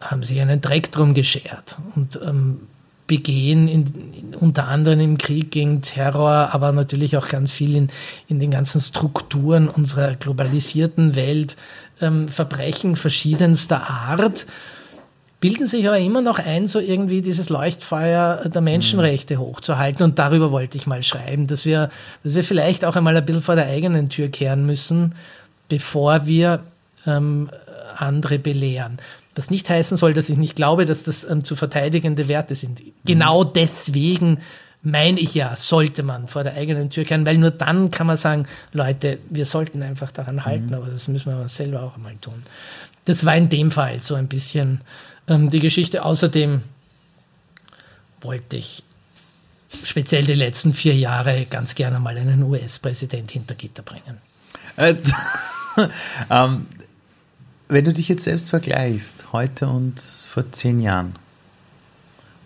haben sich einen Dreck drum geschert und ähm, begehen in, in, unter anderem im Krieg gegen Terror, aber natürlich auch ganz viel in, in den ganzen Strukturen unserer globalisierten Welt, ähm, Verbrechen verschiedenster Art bilden sich aber immer noch ein, so irgendwie dieses Leuchtfeuer der Menschenrechte mhm. hochzuhalten. Und darüber wollte ich mal schreiben, dass wir, dass wir vielleicht auch einmal ein bisschen vor der eigenen Tür kehren müssen, bevor wir ähm, andere belehren. Was nicht heißen soll, dass ich nicht glaube, dass das ähm, zu verteidigende Werte sind. Mhm. Genau deswegen meine ich ja, sollte man vor der eigenen Tür kehren, weil nur dann kann man sagen, Leute, wir sollten einfach daran halten, mhm. aber das müssen wir selber auch einmal tun. Das war in dem Fall so ein bisschen ähm, die Geschichte. Außerdem wollte ich speziell die letzten vier Jahre ganz gerne mal einen US-Präsident hinter Gitter bringen. Äh, <laughs> ähm, wenn du dich jetzt selbst vergleichst, heute und vor zehn Jahren,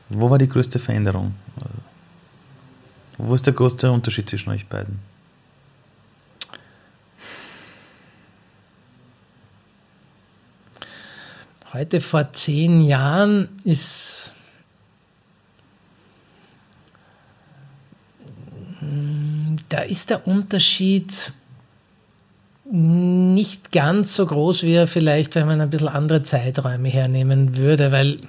wo war die größte Veränderung? Wo ist der größte Unterschied zwischen euch beiden? Heute vor zehn Jahren ist da ist der Unterschied nicht ganz so groß, wie er vielleicht, wenn man ein bisschen andere Zeiträume hernehmen würde, weil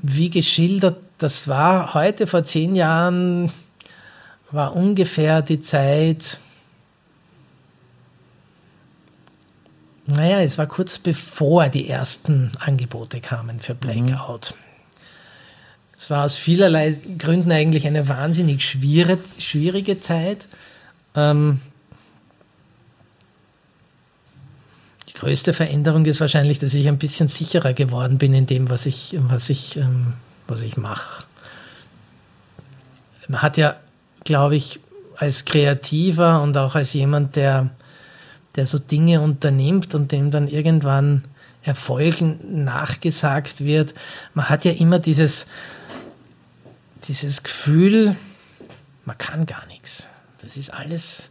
wie geschildert das war heute vor zehn Jahren, war ungefähr die Zeit, naja, es war kurz bevor die ersten Angebote kamen für Blackout. Mhm. Es war aus vielerlei Gründen eigentlich eine wahnsinnig schwierige, schwierige Zeit. Ähm, die größte Veränderung ist wahrscheinlich, dass ich ein bisschen sicherer geworden bin in dem, was ich, was ich, ähm, was ich mache. Man hat ja, glaube ich, als Kreativer und auch als jemand, der, der so Dinge unternimmt und dem dann irgendwann Erfolgen nachgesagt wird, man hat ja immer dieses, dieses Gefühl, man kann gar nichts. Das ist alles.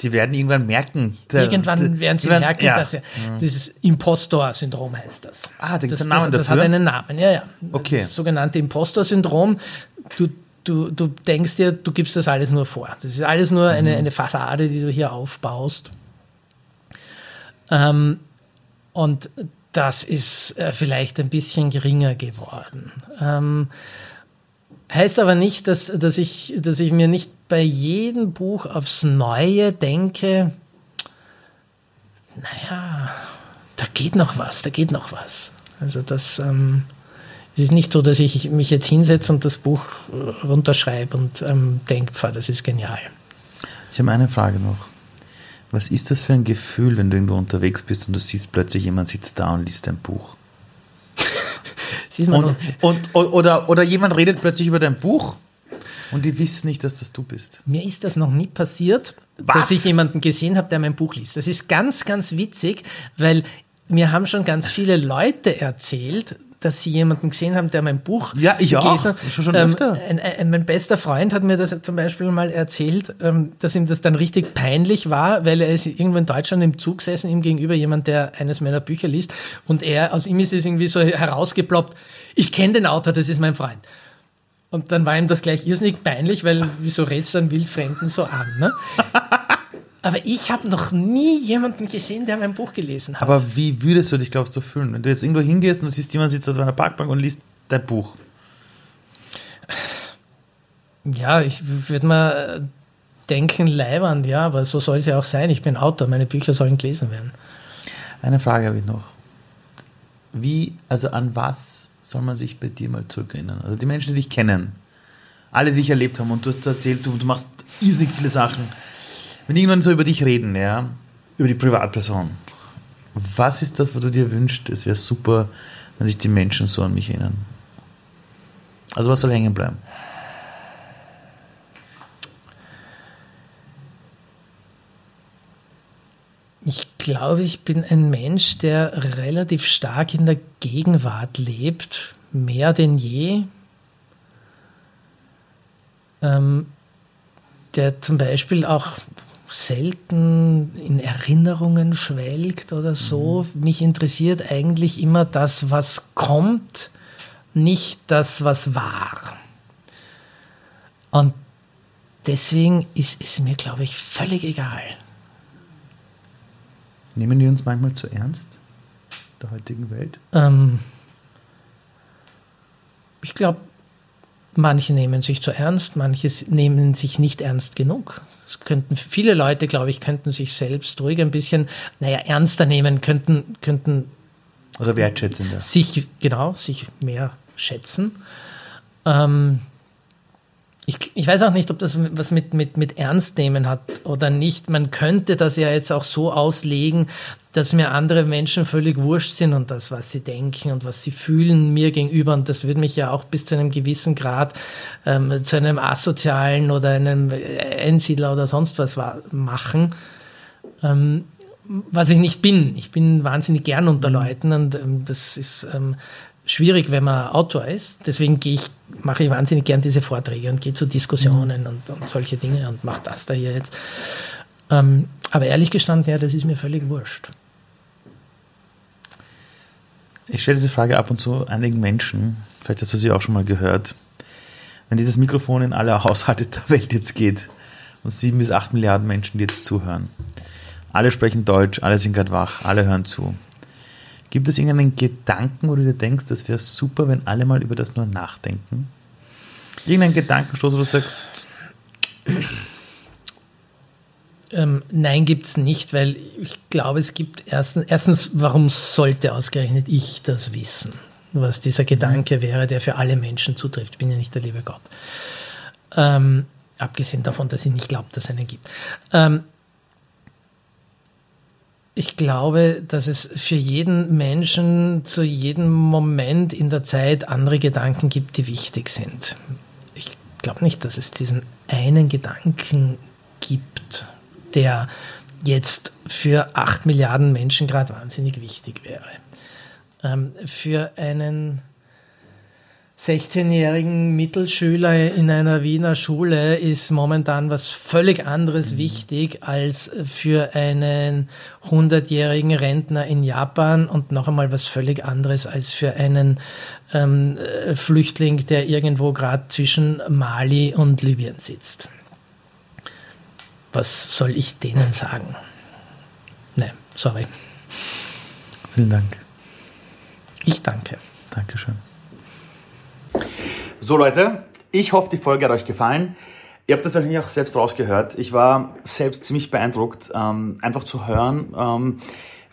Die werden irgendwann merken. Der, irgendwann der, werden sie merken, ja. dass ja, mhm. dieses Impostor-Syndrom heißt das. Ah, da gibt es einen Namen das, dafür? Das hat einen Namen, ja, ja. Okay. Das sogenannte Impostor-Syndrom. Du, du, du denkst dir, du gibst das alles nur vor. Das ist alles nur eine, mhm. eine Fassade, die du hier aufbaust. Ähm, und das ist äh, vielleicht ein bisschen geringer geworden. Ähm, Heißt aber nicht, dass, dass, ich, dass ich mir nicht bei jedem Buch aufs Neue denke, naja, da geht noch was, da geht noch was. Also das ähm, ist nicht so, dass ich mich jetzt hinsetze und das Buch runterschreibe und ähm, denke, das ist genial. Ich habe eine Frage noch. Was ist das für ein Gefühl, wenn du irgendwo unterwegs bist und du siehst plötzlich jemand sitzt da und liest ein Buch? <laughs> und, und, oder, oder jemand redet plötzlich über dein Buch und die wissen nicht, dass das du bist. Mir ist das noch nie passiert, Was? dass ich jemanden gesehen habe, der mein Buch liest. Das ist ganz, ganz witzig, weil mir haben schon ganz viele Leute erzählt, dass sie jemanden gesehen haben, der mein Buch ja, ich gelesen hat. Schon, schon ähm, öfter. Ein, ein, mein bester Freund hat mir das zum Beispiel mal erzählt, ähm, dass ihm das dann richtig peinlich war, weil er ist irgendwo in Deutschland im Zug gesessen, ihm gegenüber jemand, der eines meiner Bücher liest und er, aus ihm ist es irgendwie so herausgeploppt, ich kenne den Autor, das ist mein Freund. Und dann war ihm das gleich irrsinnig peinlich, weil wieso redst du einen Wildfremden so an? Ne? <laughs> Aber ich habe noch nie jemanden gesehen, der mein Buch gelesen hat. Aber wie würdest du dich, glaubst du, fühlen, wenn du jetzt irgendwo hingehst und du siehst, jemand sitzt auf einer Parkbank und liest dein Buch? Ja, ich würde mal denken, leibernd, ja, aber so soll es ja auch sein. Ich bin Autor, meine Bücher sollen gelesen werden. Eine Frage habe ich noch. Wie, also an was soll man sich bei dir mal zurückerinnern? Also die Menschen, die dich kennen, alle, die dich erlebt haben und du hast erzählt, du, du machst irrsinnig viele Sachen wenn irgendwann so über dich reden, ja, über die Privatperson, was ist das, was du dir wünschst? Es wäre super, wenn sich die Menschen so an mich erinnern. Also was soll hängen bleiben? Ich glaube, ich bin ein Mensch, der relativ stark in der Gegenwart lebt, mehr denn je. Ähm, der zum Beispiel auch selten in Erinnerungen schwelgt oder so. Mhm. Mich interessiert eigentlich immer das, was kommt, nicht das, was war. Und deswegen ist es mir, glaube ich, völlig egal. Nehmen wir uns manchmal zu ernst der heutigen Welt? Ähm, ich glaube, Manche nehmen sich zu ernst, manche nehmen sich nicht ernst genug. Es könnten viele Leute, glaube ich, könnten sich selbst ruhig ein bisschen, naja, ernster nehmen, könnten, könnten oder wertschätzender. Sich, genau, sich mehr schätzen. Ähm, ich, ich weiß auch nicht, ob das was mit, mit, mit Ernst nehmen hat oder nicht. Man könnte das ja jetzt auch so auslegen, dass mir andere Menschen völlig wurscht sind und das, was sie denken und was sie fühlen mir gegenüber. Und das würde mich ja auch bis zu einem gewissen Grad ähm, zu einem asozialen oder einem Einsiedler oder sonst was machen. Ähm, was ich nicht bin. Ich bin wahnsinnig gern unter Leuten und ähm, das ist ähm, schwierig, wenn man Autor ist. Deswegen gehe ich, mache ich wahnsinnig gern diese Vorträge und gehe zu Diskussionen mhm. und, und, solche Dinge und mache das da hier jetzt. Ähm, aber ehrlich gestanden, ja, das ist mir völlig wurscht. Ich stelle diese Frage ab und zu einigen Menschen, vielleicht hast du sie auch schon mal gehört. Wenn dieses Mikrofon in alle Haushalte der Welt jetzt geht und sieben bis acht Milliarden Menschen, die jetzt zuhören, alle sprechen Deutsch, alle sind gerade wach, alle hören zu Gibt es irgendeinen Gedanken, wo du dir denkst, das wäre super, wenn alle mal über das nur nachdenken? Irgendeinen Gedankenstoß, wo du sagst. Ähm, nein, gibt es nicht, weil ich glaube, es gibt erstens, erstens, warum sollte ausgerechnet ich das wissen, was dieser Gedanke wäre, der für alle Menschen zutrifft. Ich bin ja nicht der liebe Gott. Ähm, abgesehen davon, dass ich nicht glaube, dass es einen gibt. Ähm, ich glaube, dass es für jeden Menschen zu jedem Moment in der Zeit andere Gedanken gibt, die wichtig sind. Ich glaube nicht, dass es diesen einen Gedanken gibt, der jetzt für acht Milliarden Menschen gerade wahnsinnig wichtig wäre. Ähm, für einen 16-jährigen Mittelschüler in einer Wiener Schule ist momentan was völlig anderes mhm. wichtig als für einen 100-jährigen Rentner in Japan und noch einmal was völlig anderes als für einen ähm, Flüchtling, der irgendwo gerade zwischen Mali und Libyen sitzt. Was soll ich denen sagen? Ne, sorry. Vielen Dank. Ich danke. Dankeschön. So Leute, ich hoffe, die Folge hat euch gefallen. Ihr habt das wahrscheinlich auch selbst rausgehört. Ich war selbst ziemlich beeindruckt, ähm, einfach zu hören, ähm,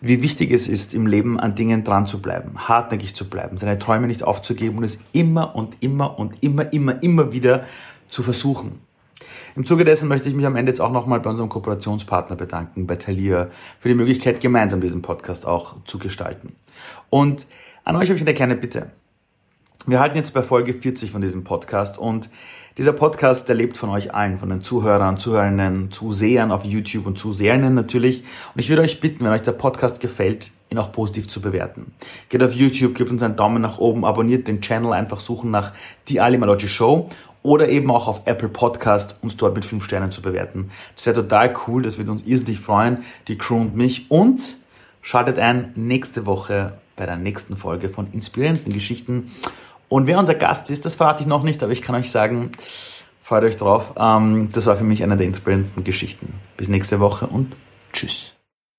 wie wichtig es ist, im Leben an Dingen dran zu bleiben, hartnäckig zu bleiben, seine Träume nicht aufzugeben und es immer und immer und immer, immer, immer wieder zu versuchen. Im Zuge dessen möchte ich mich am Ende jetzt auch nochmal bei unserem Kooperationspartner bedanken, bei Thalia, für die Möglichkeit, gemeinsam diesen Podcast auch zu gestalten. Und an euch habe ich eine kleine Bitte. Wir halten jetzt bei Folge 40 von diesem Podcast und dieser Podcast, der lebt von euch allen, von den Zuhörern, Zuhörerinnen, Zusehern auf YouTube und Zuseherinnen natürlich. Und ich würde euch bitten, wenn euch der Podcast gefällt, ihn auch positiv zu bewerten. Geht auf YouTube, gebt uns einen Daumen nach oben, abonniert den Channel, einfach suchen nach Die Ali Maloggi Show oder eben auch auf Apple Podcast uns dort mit 5 Sternen zu bewerten. Das wäre total cool, das würde uns irrsinnig freuen, die Crew und mich. Und schaltet ein nächste Woche bei der nächsten Folge von inspirierenden Geschichten und wer unser Gast ist, das verrate ich noch nicht, aber ich kann euch sagen, freut euch drauf. Ähm, das war für mich eine der inspirierendsten Geschichten. Bis nächste Woche und tschüss.